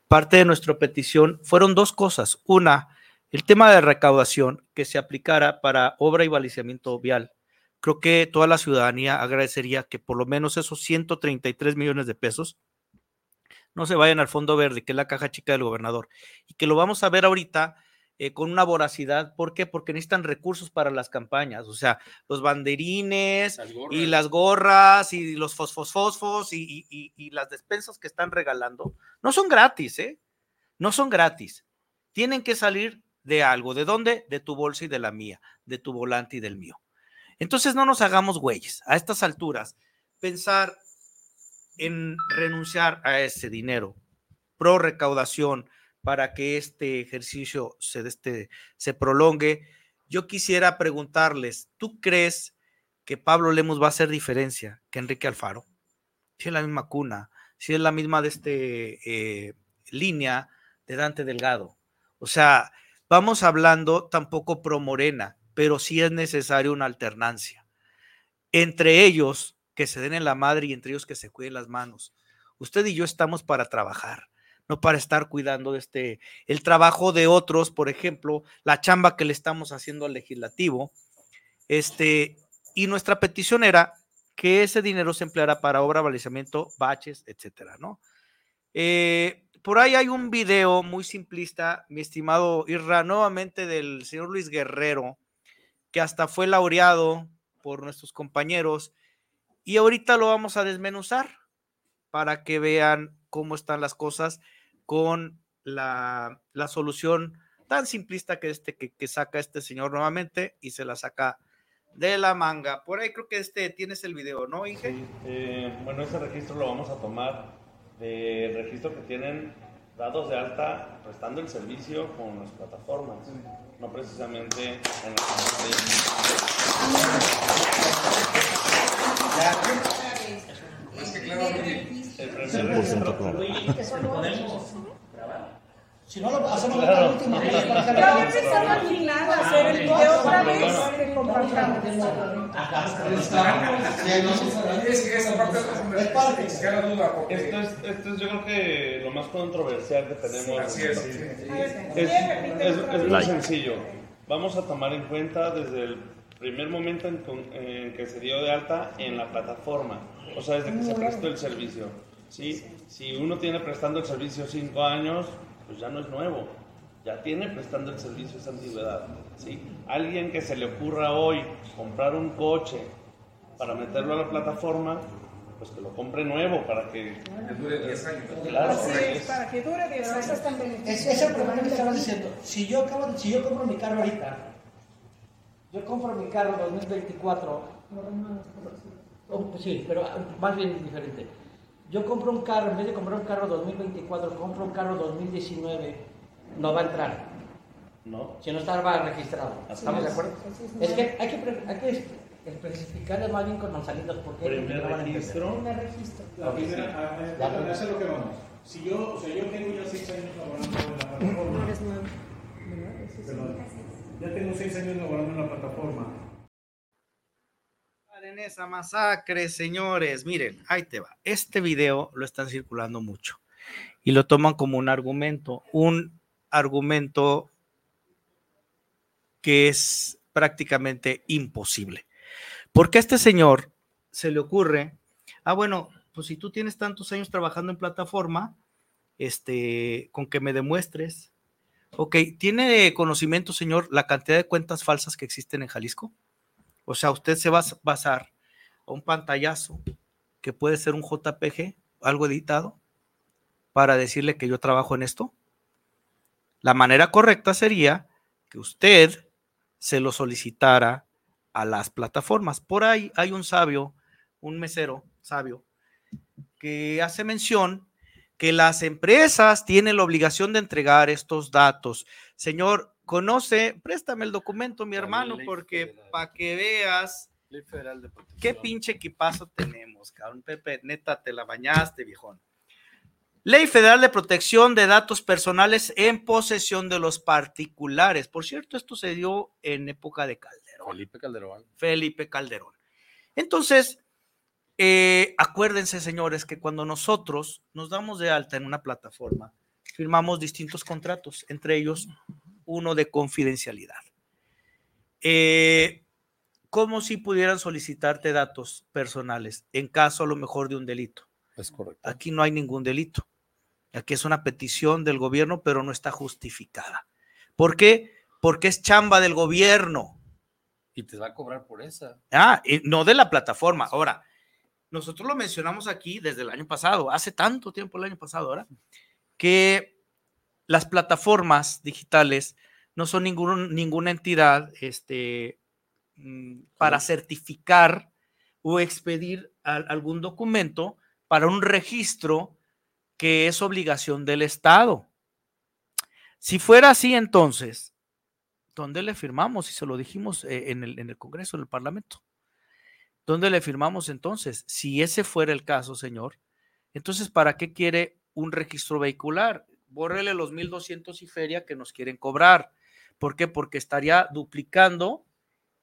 parte de nuestra petición fueron dos cosas. Una, el tema de recaudación que se aplicara para obra y balizamiento vial creo que toda la ciudadanía agradecería que por lo menos esos 133 millones de pesos no se vayan al fondo verde, que es la caja chica del gobernador, y que lo vamos a ver ahorita eh, con una voracidad. ¿Por qué? Porque necesitan recursos para las campañas, o sea, los banderines y las gorras y los fosfos y, y las despensas que están regalando, no son gratis, ¿eh? No son gratis. Tienen que salir de algo. ¿De dónde? De tu bolsa y de la mía, de tu volante y del mío. Entonces no nos hagamos güeyes. A estas alturas, pensar en renunciar a ese dinero pro recaudación para que este ejercicio se, este, se prolongue, yo quisiera preguntarles, ¿tú crees que Pablo Lemos va a hacer diferencia que Enrique Alfaro? Tiene la misma cuna, si es la misma de este eh, línea de Dante Delgado. O sea, vamos hablando tampoco pro Morena, pero sí es necesaria una alternancia. Entre ellos, que se den en la madre y entre ellos que se cuiden las manos. Usted y yo estamos para trabajar, no para estar cuidando de este, el trabajo de otros, por ejemplo, la chamba que le estamos haciendo al legislativo. Este, y nuestra petición era que ese dinero se empleara para obra, balizamiento, baches, etcétera, ¿no? Eh, por ahí hay un video muy simplista, mi estimado Irra, nuevamente del señor Luis Guerrero, que hasta fue laureado por nuestros compañeros, y ahorita lo vamos a desmenuzar para que vean cómo están las cosas con la, solución tan simplista que, este, que, saca este señor nuevamente y se la saca de la manga. Por ahí creo que este tienes el video, ¿no, Inge? Eh, bueno, ese registro lo vamos a tomar del registro que tienen datos de alta prestando el servicio con las plataformas, no precisamente en Es que claro, el primer registro si no lo hacemos claro. la última vez para que la gente se a hacer el video otra vez que compartamos. Es que esa parte es parte. Esto es, esto es yo creo que lo más controversial que tenemos. Así es. Es, es, muy sencillo. Vamos a tomar en cuenta desde el primer momento en, en, que se dio de alta en la plataforma, o sea, desde que se prestó el servicio. ¿sí? Si uno tiene prestando el servicio cinco años, pues ya no es nuevo, ya tiene prestando el servicio esa antigüedad. ¿sí? Alguien que se le ocurra hoy comprar un coche para meterlo a la plataforma, pues que lo compre nuevo para que, dure 10 años. Claro, para que dure 10 años. Es, es el problema que estaba diciendo. Si yo, acabo, si yo compro mi carro ahorita, yo compro mi carro 2024. Oh, sí, pero más bien diferente yo compro un carro, en vez de comprar un carro 2024, compro un carro 2019, no va a entrar. No. Si no está registrado. ¿Estamos de acuerdo? es que hay que, hay que especificarle más bien con Manzanitos porque primer registro. Primer registro. La primera, a, eso es lo que vamos. Si yo, o sea, yo tengo ya seis años laborando en la plataforma. No eres nuevo. Perdón. Ya tengo seis años laborando en la plataforma en esa masacre, señores. Miren, ahí te va. Este video lo están circulando mucho y lo toman como un argumento, un argumento que es prácticamente imposible. Porque a este señor se le ocurre, ah, bueno, pues si tú tienes tantos años trabajando en plataforma, este, con que me demuestres. Ok, ¿tiene conocimiento, señor, la cantidad de cuentas falsas que existen en Jalisco? O sea, usted se va a basar a un pantallazo que puede ser un JPG, algo editado, para decirle que yo trabajo en esto. La manera correcta sería que usted se lo solicitara a las plataformas. Por ahí hay un sabio, un mesero sabio, que hace mención que las empresas tienen la obligación de entregar estos datos. Señor, conoce, préstame el documento, mi hermano, porque para que veas qué pinche equipazo tenemos, cabrón. Pepe, neta, te la bañaste, viejón. Ley Federal de Protección de Datos Personales en posesión de los particulares. Por cierto, esto se dio en época de Calderón. Felipe Calderón. Felipe Calderón. Entonces, eh, acuérdense, señores, que cuando nosotros nos damos de alta en una plataforma, firmamos distintos contratos, entre ellos uno de confidencialidad. Eh, como si pudieran solicitarte datos personales en caso a lo mejor de un delito. Es correcto. Aquí no hay ningún delito. Aquí es una petición del gobierno, pero no está justificada. ¿Por qué? Porque es chamba del gobierno. Y te va a cobrar por esa. Ah, no de la plataforma. Ahora, nosotros lo mencionamos aquí desde el año pasado, hace tanto tiempo el año pasado, ahora, que las plataformas digitales no son ninguna entidad este, mm, para certificar o expedir algún documento para un registro que es obligación del Estado. Si fuera así, entonces, ¿dónde le firmamos? Y se lo dijimos eh, en el, en el Congreso, en el Parlamento. ¿Dónde le firmamos entonces? Si ese fuera el caso, señor, Entonces, ¿para qué quiere un registro vehicular? Bórrele los 1200 y feria que nos quieren cobrar. ¿Por qué? Porque estaría duplicando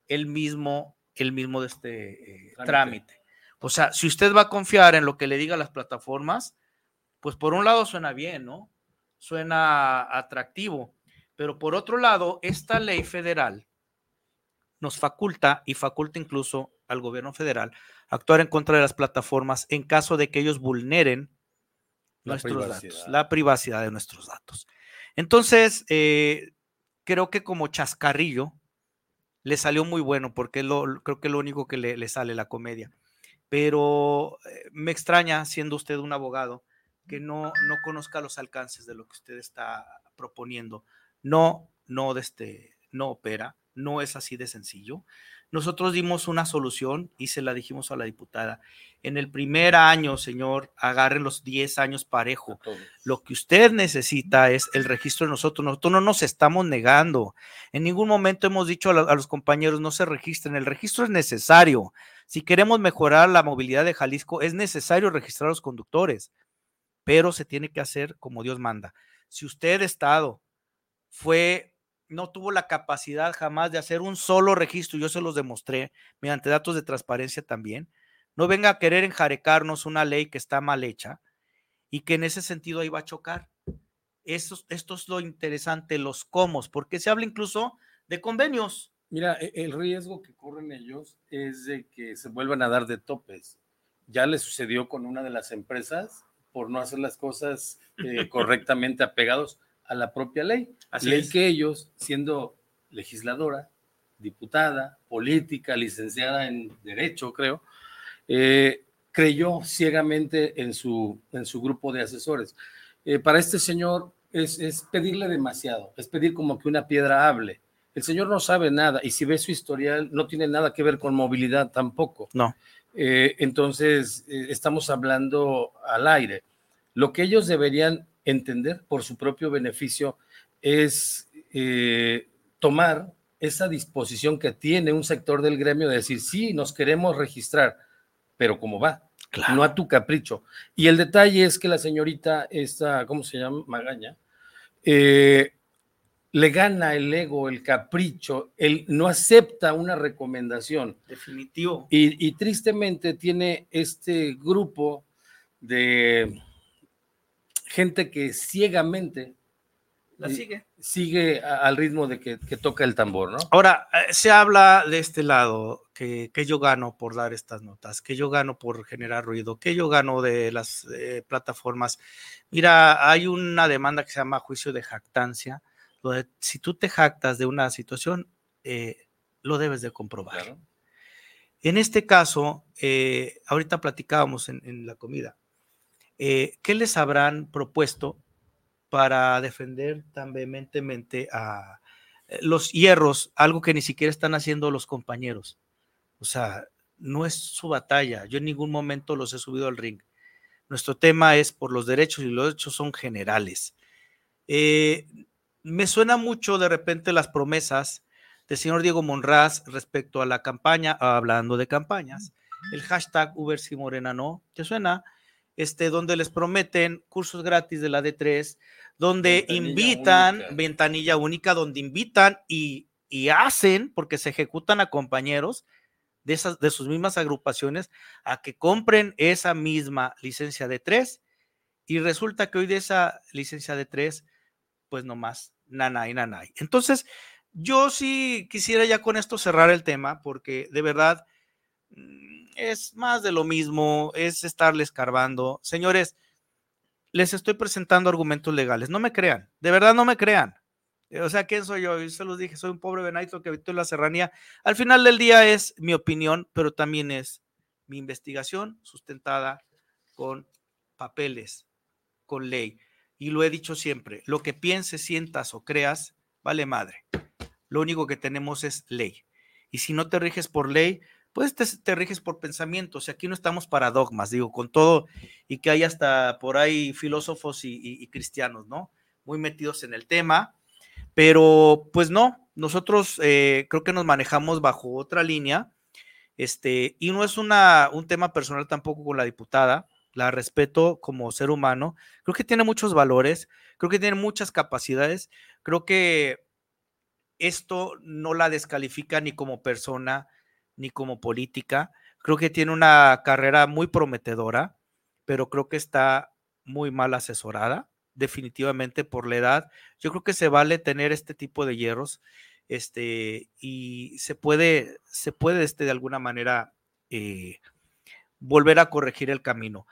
el mismo, el mismo de este, eh, trámite. trámite. O sea, si usted va a confiar en lo que le diga las plataformas, pues por un lado suena bien, ¿no? Suena atractivo, pero por otro lado, esta ley federal nos faculta y faculta incluso al gobierno federal actuar en contra de las plataformas en caso de que ellos vulneren la nuestros datos, la privacidad de nuestros datos. Entonces, eh, creo que como chascarrillo le salió muy bueno porque lo, creo que es lo único que le, le sale la comedia. Pero eh, me extraña, siendo usted un abogado, que no, no conozca los alcances de lo que usted está proponiendo. No, no, de este, no opera, no es así de sencillo. Nosotros dimos una solución y se la dijimos a la diputada. En el primer año, señor, agarre los 10 años parejo. Lo que usted necesita es el registro de nosotros. Nosotros no nos estamos negando. En ningún momento hemos dicho a, los compañeros no se registren. El registro es necesario. Si queremos mejorar la movilidad de Jalisco, es necesario registrar a los conductores, pero se tiene que hacer como Dios manda. Si usted, Estado, fue no tuvo la capacidad jamás de hacer un solo registro, yo se los demostré mediante datos de transparencia también. No venga a querer enjarecarnos una ley que está mal hecha y que en ese sentido ahí va a chocar. Esto, esto es lo interesante, los cómo, porque se habla incluso de convenios. Mira, e, el riesgo que corren ellos es de que se vuelvan a dar de topes. Ya le sucedió con una de las empresas por no hacer las cosas eh, correctamente apegados a la propia ley. Así ley que ellos, siendo legisladora, diputada, política, licenciada en Derecho, creo, eh, creyó ciegamente en su, en su grupo de asesores. Eh, para este señor es, es, pedirle demasiado, es pedir como que una piedra hable. El señor no sabe nada y si ve su historial no tiene nada que ver con movilidad tampoco. No. Eh, entonces, estamos hablando al aire. Lo que ellos deberían entender por su propio beneficio es eh, tomar esa disposición que tiene un sector del gremio de decir, sí, nos queremos registrar, pero ¿cómo va? No a tu capricho. Y el detalle es que la señorita, esta, ¿cómo se llama? Magaña, eh, le gana el ego, el capricho, él no acepta una recomendación. Definitivo. y tristemente tiene este grupo de gente que ciegamente la sigue. Sigue al ritmo de que, toca el tambor, ¿no? Ahora, eh, se habla de este lado que, yo gano por dar estas notas, que yo gano por generar ruido, que yo gano de las eh, plataformas. Mira, hay una demanda que se llama juicio de jactancia, donde si tú te jactas de una situación, eh, lo debes de comprobar. En este caso, ahorita platicábamos en la comida, eh, ¿qué les habrán propuesto para defender tan vehementemente a eh, los hierros, algo que ni siquiera están haciendo los compañeros? O sea, no es su batalla. Yo en ningún momento los he subido al ring. Nuestro tema es por los derechos y los derechos son generales. Eh, me suena mucho de repente las promesas del señor Diego Monraz respecto a la campaña, hablando de campañas, el hashtag Uber si Morena no, ¿te suena? Este, donde les prometen cursos gratis de la D3, donde invitan, ventanilla única, donde invitan y, hacen, porque se ejecutan a compañeros de, esas, de sus mismas agrupaciones, a que compren esa misma licencia de 3 y resulta que hoy de esa licencia de 3, pues nomás, nanay, nanay. Entonces, yo sí quisiera ya con esto cerrar el tema, porque de verdad es más de lo mismo, es estarles carbando. Señores, les estoy presentando argumentos legales. No me crean, de verdad no me crean. Eh, o sea, ¿quién soy yo? Yo se los dije, soy un pobre venadito que habitó en la serranía. Al final del día es mi opinión, pero también es mi investigación sustentada con papeles, con ley. Y lo he dicho siempre, lo que pienses, sientas o creas, vale madre. Lo único que tenemos es ley. Y si no te riges por ley, pues te, riges por pensamientos. Y aquí no estamos para dogmas, digo, con todo, y que hay hasta por ahí filósofos y, cristianos, ¿no? Muy metidos en el tema, pero pues no, nosotros eh, creo que nos manejamos bajo otra línea, este, y no es una, un tema personal tampoco con la diputada, la respeto como ser humano, creo que tiene muchos valores, creo que tiene muchas capacidades, creo que esto no la descalifica ni como persona ni como política, creo que tiene una carrera muy prometedora, pero creo que está muy mal asesorada, definitivamente por la edad. Yo creo que se vale tener este tipo de hierros, este, y se puede, se puede, este, de alguna manera, eh, volver a corregir el camino.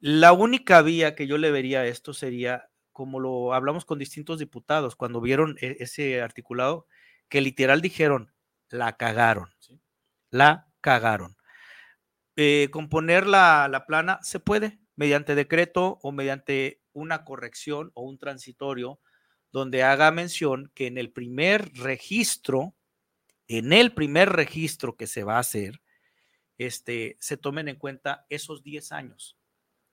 La única vía que yo le vería a esto sería, como lo hablamos con distintos diputados, cuando vieron e, ese articulado, que literal dijeron, la cagaron, la cagaron. Eh, componer la, la plana se puede mediante decreto o mediante una corrección o un transitorio donde haga mención que en el primer registro, en el primer registro que se va a hacer, este, se tomen en cuenta esos 10 años.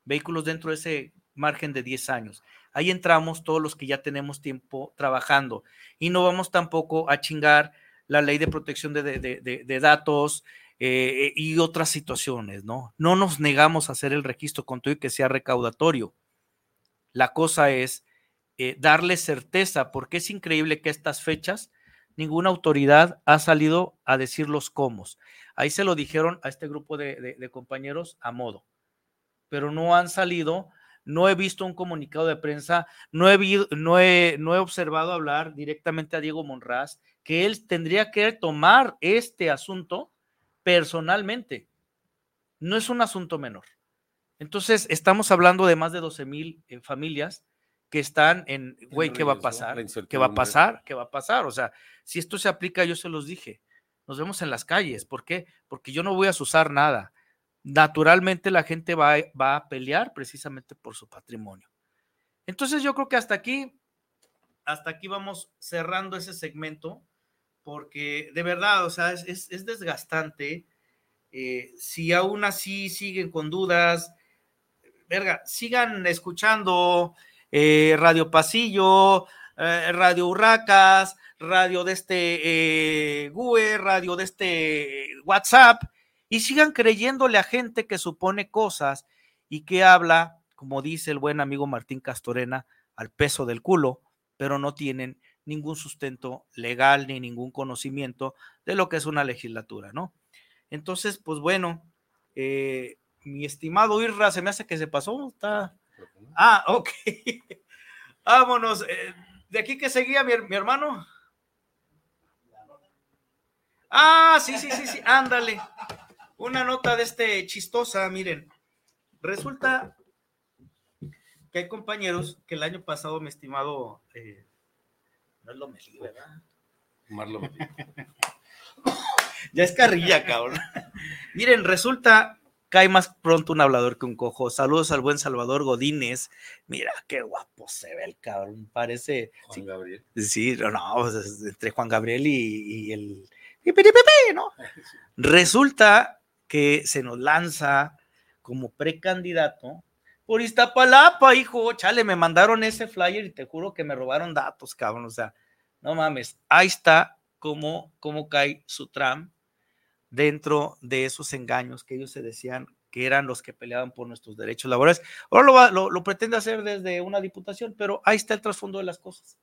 Vehículos dentro de ese margen de 10 años. Ahí entramos todos los que ya tenemos tiempo trabajando y no vamos tampoco a chingar la ley de protección de, datos eh, y otras situaciones, ¿no? No nos negamos a hacer el registro con y que sea recaudatorio. La cosa es eh, darle certeza, porque es increíble que estas fechas ninguna autoridad ha salido a decir los cómo. Ahí se lo dijeron a este grupo de, compañeros a modo, pero no han salido, no he visto un comunicado de prensa, no he, no he, no he observado hablar directamente a Diego Monraz, que él tendría que tomar este asunto personalmente. No es un asunto menor. Entonces, estamos hablando de más de 12 mil eh, familias que están en, güey, ¿qué va a pasar? ¿Qué va a pasar? ¿Qué va a pasar? O sea, si esto se aplica, yo se los dije, nos vemos en las calles. ¿Por qué? Porque yo no voy a usar nada. Naturalmente la gente va, va a pelear precisamente por su patrimonio. Entonces yo creo que hasta aquí, hasta aquí vamos cerrando ese segmento, porque de verdad, o sea, es, es, desgastante. Eh, si aún así siguen con dudas, sigan escuchando eh, Radio Pasillo, eh, Radio Urracas, radio de este GUE, radio de este WhatsApp, y sigan creyéndole a gente que supone cosas y que habla, como dice el buen amigo Martín Castorena, al peso del culo, pero no tienen ningún sustento legal ni ningún conocimiento de lo que es una legislatura, ¿no? Entonces, pues bueno, mi estimado Irra, se me hace que se pasó, está, Ah, ok. Vámonos. Eh, ¿De aquí que seguía mi, hermano? Ah, sí, sí, sí, sí, ándale. Una nota de este chistosa, miren. Resulta que hay compañeros que el año pasado, mi estimado, eh, no es lo mejor, ¿verdad? Marlo ya es carrilla, cabrón. Miren, resulta cae más pronto un hablador que un cojo. Saludos al buen Salvador Godínez. Mira qué guapo se ve el cabrón. Parece. Juan Gabriel. Sí, no, pues, entre Juan Gabriel y, el. ¿no? Resulta que se nos lanza como precandidato por Iztapalapa, hijo. Chale, me mandaron ese flyer y te juro que me robaron datos, cabrón. O sea, no mames. Ahí está cómo, cómo cae su tram dentro de esos engaños que ellos se decían que eran los que peleaban por nuestros derechos laborales. Ahora lo, pretende hacer desde una diputación, pero ahí está el trasfondo de las cosas.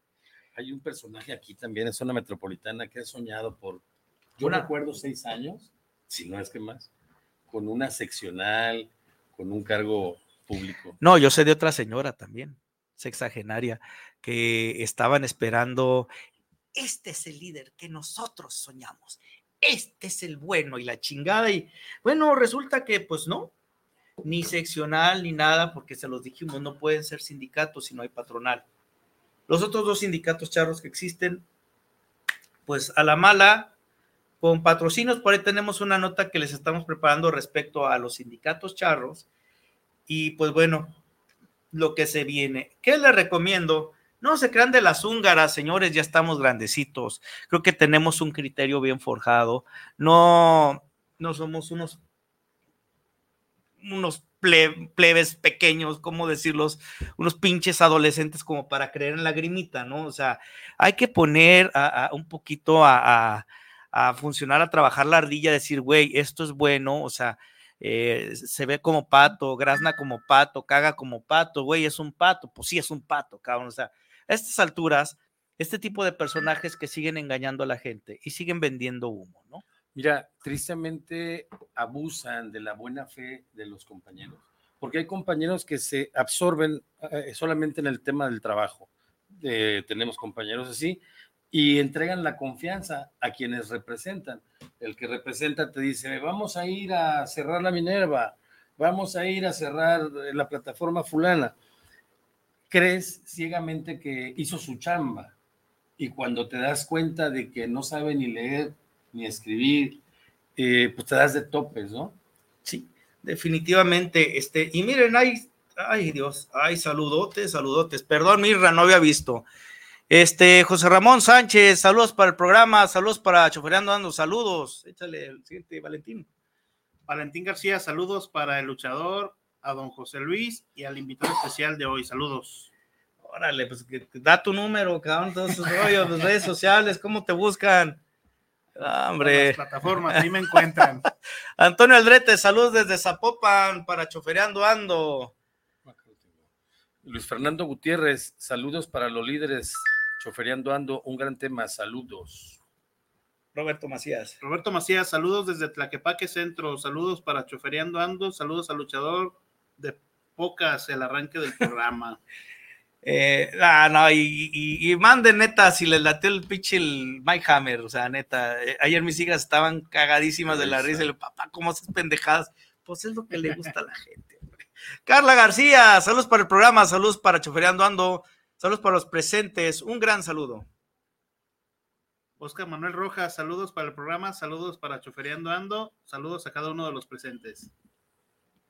Hay un personaje aquí también en zona metropolitana que ha soñado por, yo recuerdo seis años, si no es que más, con una seccional, con un cargo público. No, yo sé de otra señora también, sexagenaria, que estaban esperando, este es el líder que nosotros soñamos, este es el bueno y la chingada. Y bueno, resulta que pues no, ni seccional ni nada, porque se los dijimos, no pueden ser sindicatos si no hay patronal. Los otros dos sindicatos charros que existen, pues a la mala, con patrocinios, por ahí tenemos una nota que les estamos preparando respecto a los sindicatos charros. Y pues bueno, lo que se viene. ¿Qué les recomiendo? No se crean de las húngaras, señores, ya estamos grandecitos. Creo que tenemos un criterio bien forjado. No, no somos unos, unos plebes pequeños, ¿cómo decirlos? Unos pinches adolescentes como para creer en la grimita, ¿no? O sea, hay que poner un poquito a, funcionar, a trabajar la ardilla, decir, güey, esto es bueno, o sea, eh, se ve como pato, grazna como pato, caga como pato, güey, es un pato, pues sí es un pato, cabrón. O sea, a estas alturas, este tipo de personajes que siguen engañando a la gente y siguen vendiendo humo, ¿no? Mira, tristemente abusan de la buena fe de los compañeros, porque hay compañeros que se absorben eh, solamente en el tema del trabajo. Eh, tenemos compañeros así y entregan la confianza a quienes representan. El que representa te dice, vamos a ir a cerrar la Minerva, vamos a ir a cerrar la plataforma fulana. Crees ciegamente que hizo su chamba y cuando te das cuenta de que no sabe ni leer ni escribir, eh, pues te das de topes, ¿no? Sí, definitivamente. Este, y miren, ay, ay Dios, ay, saludotes, saludotes. Perdón, Mirra, no había visto. Este, José Ramón Sánchez, saludos para el programa, saludos para Chofereando Ando, saludos. Échale el siguiente, Valentín. Valentín García, saludos para el luchador, a don José Luis y al invitado especial de hoy, saludos. Órale, pues que, da tu número, cabrón, todos sus rollos, las redes sociales, ¿cómo te buscan? Ah, hombre. Las plataformas, ahí me encuentran. Antonio Aldrete, saludos desde Zapopan para Chofereando Ando. Luis Fernando Gutiérrez, saludos para los líderes Chofereando Ando, un gran tema, saludos. Roberto Macías. Roberto Macías, saludos desde Tlaquepaque Centro, saludos para Chofereando Ando, saludos al luchador de Pocas, el arranque del programa. Eh, ah, no, y, y, manden neta si les late el pinche el Mike Hammer, o sea, neta, eh, ayer mis hijas estaban cagadísimas de la risa, y el papá, ¿cómo haces pendejadas? Pues es lo que le gusta a la gente. Carla García, saludos para el programa, saludos para Chofereando Ando, saludos para los presentes, un gran saludo. Oscar Manuel Rojas, saludos para el programa, saludos para Chofereando Ando, saludos a cada uno de los presentes.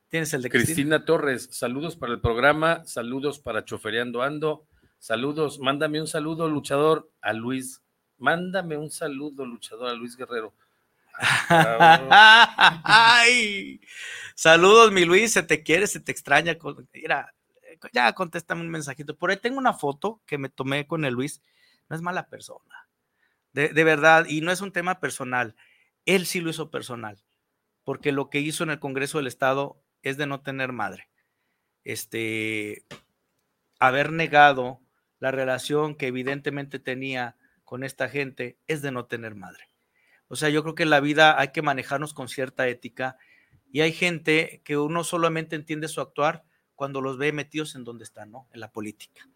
Tienes el de Cristina? Torres, saludos para el programa, saludos para Chofereando Ando, saludos, mándame un saludo, luchador, a Luis, mándame un saludo, luchador, a Luis Guerrero. Ay, saludos, mi Luis, se te quiere, se te extraña. Mira, ya contéstame un mensajito. Por ahí tengo una foto que me tomé con el Luis. No es mala persona, de, de verdad, y no es un tema personal. Él sí lo hizo personal, porque lo que hizo en el Congreso del Estado es de no tener madre. Este, haber negado la relación que evidentemente tenía con esta gente es de no tener madre. O sea, yo creo que en la vida hay que manejarnos con cierta ética y hay gente que uno solamente entiende su actuar cuando los ve metidos en donde están, ¿no? En la política.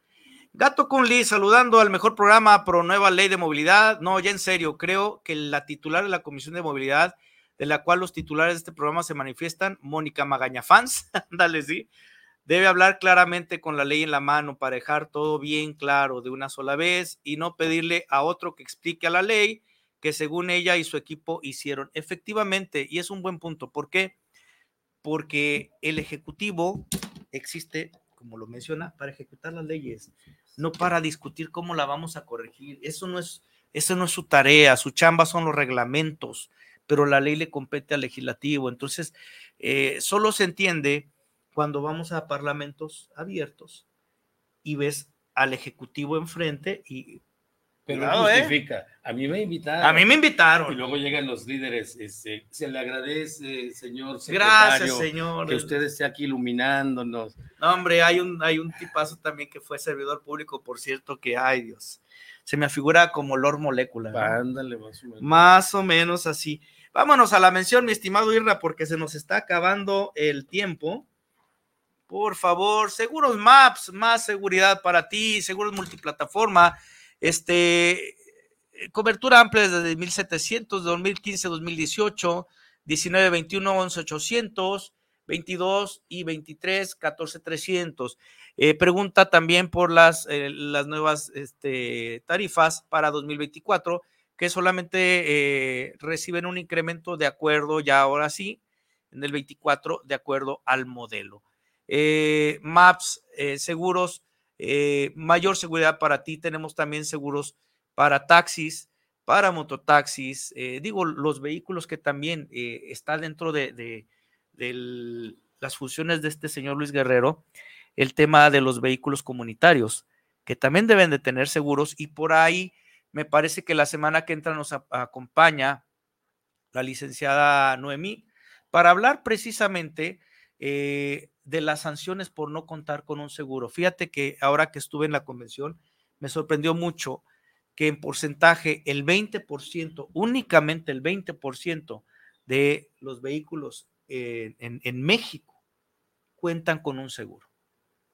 Gato Kunli, saludando al mejor programa pro nueva ley de movilidad. No, ya en serio, creo que la titular de la Comisión de Movilidad de la cual los titulares de este programa se manifiestan, Mónica Magaña Fans, dale, sí, debe hablar claramente con la ley en la mano para dejar todo bien claro de una sola vez y no pedirle a otro que explique a la ley que según ella y su equipo hicieron. Efectivamente, y es un buen punto. ¿Por qué? Porque el Ejecutivo existe, como lo menciona, para ejecutar las leyes, no para discutir cómo la vamos a corregir. Eso no es, eso no es su tarea, su chamba son los reglamentos pero la ley le compete al legislativo. Entonces, eh, solo se entiende cuando vamos a parlamentos abiertos y ves al ejecutivo enfrente y pero no ¿eh? justifica. A mí me invitaron. A mí me invitaron. Y luego llegan los líderes. Este, se le agradece, señor secretario. Gracias, señor. Que usted esté aquí iluminándonos. No, hombre, hay un, hay un tipazo también que fue servidor público, por cierto, que, ay Dios, se me afigura como Lord Molécula. Ándale, más o menos. Más o menos así. Vámonos a la mención, mi estimado Irra, porque se nos está acabando el tiempo. Por favor, seguros Maps, más seguridad para ti, seguros multiplataforma, este, cobertura amplia desde 1700, 2015, 2018, 19, 21, 11, 800, 22 y 23, 14, 300. pregunta también por las, eh, nuevas este, tarifas para 2024 que solamente eh, reciben un incremento de acuerdo, ya ahora sí, en el 24, de acuerdo al modelo. Eh, MAPS, eh, mayor seguridad para ti. Tenemos también seguros para taxis, para mototaxis, digo, los vehículos que también está dentro de, de las funciones de este señor Luis Guerrero, el tema de los vehículos comunitarios, que también deben de tener seguros y por ahí me parece que la semana que entra nos acompaña la licenciada Noemí para hablar precisamente eh, de las sanciones por no contar con un seguro. Fíjate que ahora que estuve en la convención, me sorprendió mucho que en porcentaje el 20%, únicamente el 20% de los vehículos en, en México cuentan con un seguro.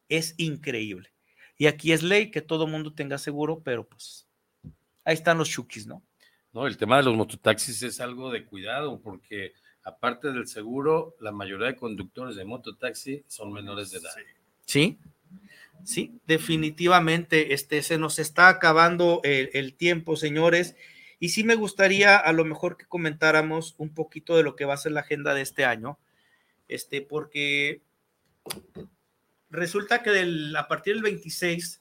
Es increíble. Y aquí es ley que todo mundo tenga seguro, pero pues ahí están los chukis, ¿no? No, el tema de los mototaxis es algo de cuidado porque aparte del seguro, la mayoría de conductores de mototaxi son menores de edad. Sí, sí, definitivamente este, se nos está acabando el, el tiempo, señores. Y sí me gustaría a lo mejor que comentáramos un poquito de lo que va a ser la agenda de este año, este, porque resulta que del, a partir del 26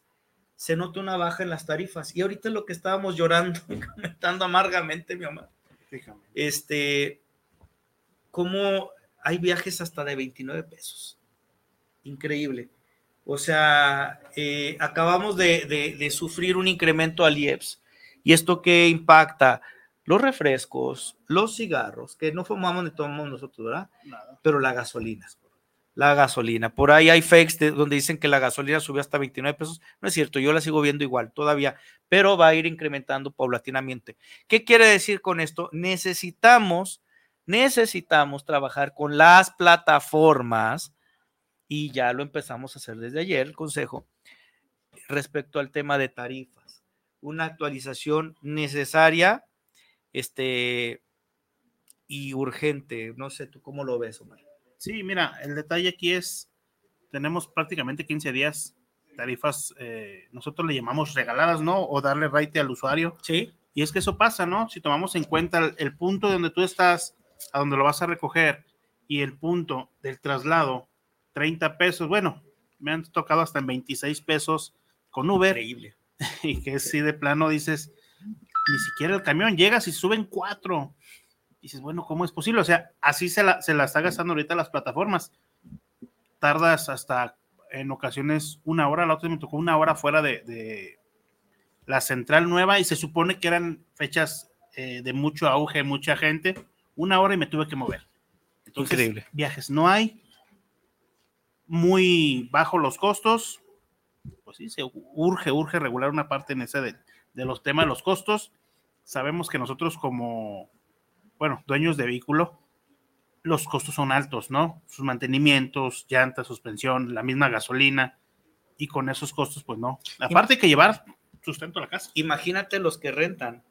se nota una baja en las tarifas. Y ahorita lo que estábamos llorando y comentando amargamente, mi mamá, este, como hay viajes hasta de 29 pesos. Increíble. O sea, eh, acabamos de, de, de, sufrir un incremento al IEPS. ¿Y esto qué impacta? Los refrescos, los cigarros, que no fumamos ni tomamos nosotros, ¿verdad? Nada. Pero la gasolina la gasolina. Por ahí hay fakes de, donde dicen que la gasolina subió hasta 29 pesos. No es cierto, yo la sigo viendo igual todavía, pero va a ir incrementando paulatinamente. ¿Qué quiere decir con esto? Necesitamos, necesitamos trabajar con las plataformas y ya lo empezamos a hacer desde ayer, el consejo, respecto al tema de tarifas. Una actualización necesaria este, y urgente. No sé, ¿tú cómo lo ves, Omar? Sí, mira, el detalle aquí es, tenemos prácticamente 15 días tarifas, eh, nosotros le llamamos regaladas, ¿no? O darle raite al usuario. Sí. Y es que eso pasa, ¿no? Si tomamos en cuenta el, el punto donde tú estás, a donde lo vas a recoger, y el punto del traslado, 30 pesos, bueno, me han tocado hasta en 26 pesos con Uber. Increíble. Y que si de plano dices, ni siquiera el camión llega si suben cuatro dices, bueno, ¿cómo es posible? O sea, así se la, se la está gastando ahorita las plataformas. Tardas hasta en ocasiones una hora, la otra me tocó una hora fuera de, de la central nueva y se supone que eran fechas eh, de mucho auge, mucha gente. Una hora y me tuve que mover. Entonces, Increíble. Viajes no hay, muy bajo los costos. Pues sí, se urge, urge regular una parte en ese de, de los temas de los costos. Sabemos que nosotros como bueno, dueños de vehículo, los costos son altos, ¿no? Sus mantenimientos, llantas, suspensión, la misma gasolina, y con esos costos, pues no. Aparte que llevar sustento a la casa. Imagínate los que rentan.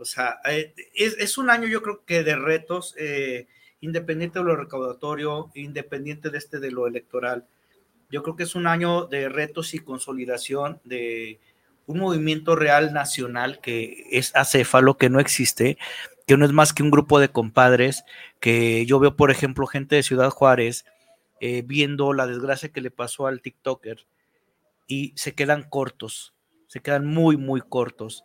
O sea, eh, es, un año yo creo que de retos, eh, independiente de lo recaudatorio, independiente de este de lo electoral. Yo creo que es un año de retos y consolidación de un movimiento real nacional que es acéfalo, que no existe, que no es más que un grupo de compadres, que yo veo, por ejemplo, gente de Ciudad Juárez eh, viendo la desgracia que le pasó al TikToker y se quedan cortos, se quedan muy, muy cortos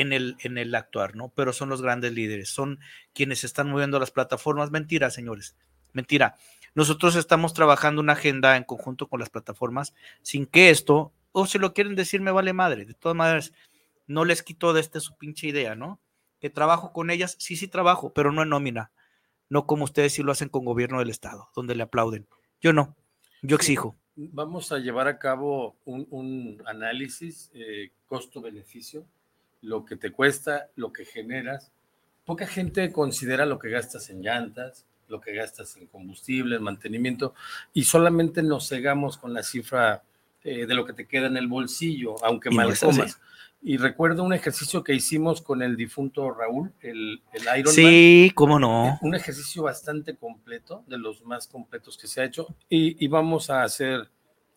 en el, en el actuar, ¿no? Pero son los grandes líderes, son quienes están moviendo las plataformas. Mentira, señores, mentira. Nosotros estamos trabajando una agenda en conjunto con las plataformas sin que esto, o si lo quieren decir, me vale madre. De todas maneras, no les quito de este su pinche idea, ¿no? que trabajo con ellas, sí, sí trabajo, pero no en nómina, no como ustedes sí lo hacen con gobierno del Estado, donde le aplauden. Yo no, yo exijo. Vamos a llevar a cabo un, un análisis eh, costo-beneficio, lo que te cuesta, lo que generas. Poca gente considera lo que gastas en llantas, lo que gastas en combustible, en mantenimiento, y solamente nos cegamos con la cifra eh, de lo que te queda en el bolsillo, aunque mal no comas. Y recuerdo un ejercicio que hicimos con el difunto Raúl, el, el Ironman. Sí, cómo no. Un ejercicio bastante completo, de los más completos que se ha hecho. Y, y vamos a hacer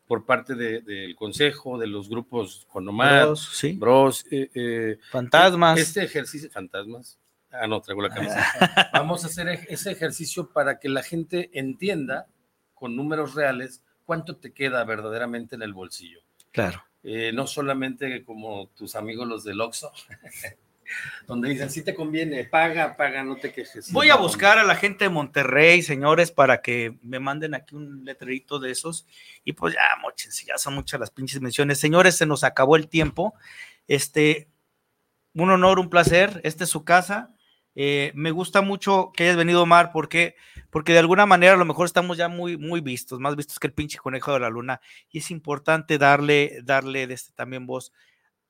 por parte del de, consejo, de los grupos con Omar, Bros, sí. Bros eh, eh, fantasmas. Este ejercicio, fantasmas. Ah, no, traigo la camisa. vamos a hacer ese ejercicio para que la gente entienda con números reales cuánto te queda verdaderamente en el bolsillo. Claro. Eh, no solamente como tus amigos los del Oxxo, donde dicen, si te conviene, paga, paga, no te quejes. Voy a buscar a la gente de Monterrey, señores, para que me manden aquí un letrerito de esos. Y pues ya, mochense, ya son muchas las pinches menciones. Señores, se nos acabó el tiempo. Este, un honor, un placer. Esta es su casa. Eh, me gusta mucho que hayas venido, Omar, porque, porque de alguna manera a lo mejor estamos ya muy, muy vistos, más vistos que el pinche conejo de la luna, y es importante darle, darle este también voz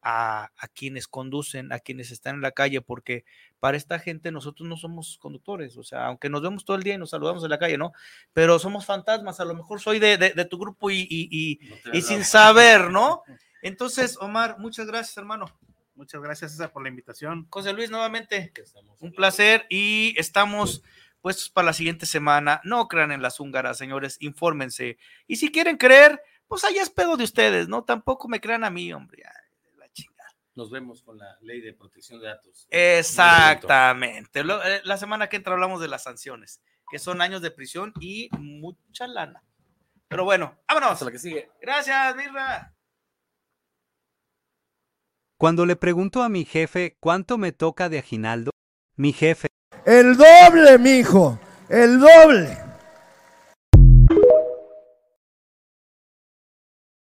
a, a, quienes conducen, a quienes están en la calle, porque para esta gente nosotros no somos conductores, o sea, aunque nos vemos todo el día y nos saludamos en la calle, ¿no? Pero somos fantasmas, a lo mejor soy de, de, de tu grupo y, y, y, no y sin saber, ¿no? Entonces, Omar, muchas gracias, hermano. Muchas gracias, César, por la invitación. José Luis, nuevamente, un placer y estamos puestos para la siguiente semana. No crean en las húngaras, señores, infórmense. Y si quieren creer, pues allá es pedo de ustedes, ¿no? Tampoco me crean a mí, hombre. Nos vemos con la ley de protección de datos. Exactamente. La semana que entra hablamos de las sanciones, que son años de prisión y mucha lana. Pero bueno, vámonos. Hasta la que sigue. Gracias, Mirra. Cuando le pregunto a mi jefe cuánto me toca de aguinaldo, mi jefe. El doble, mijo, el doble.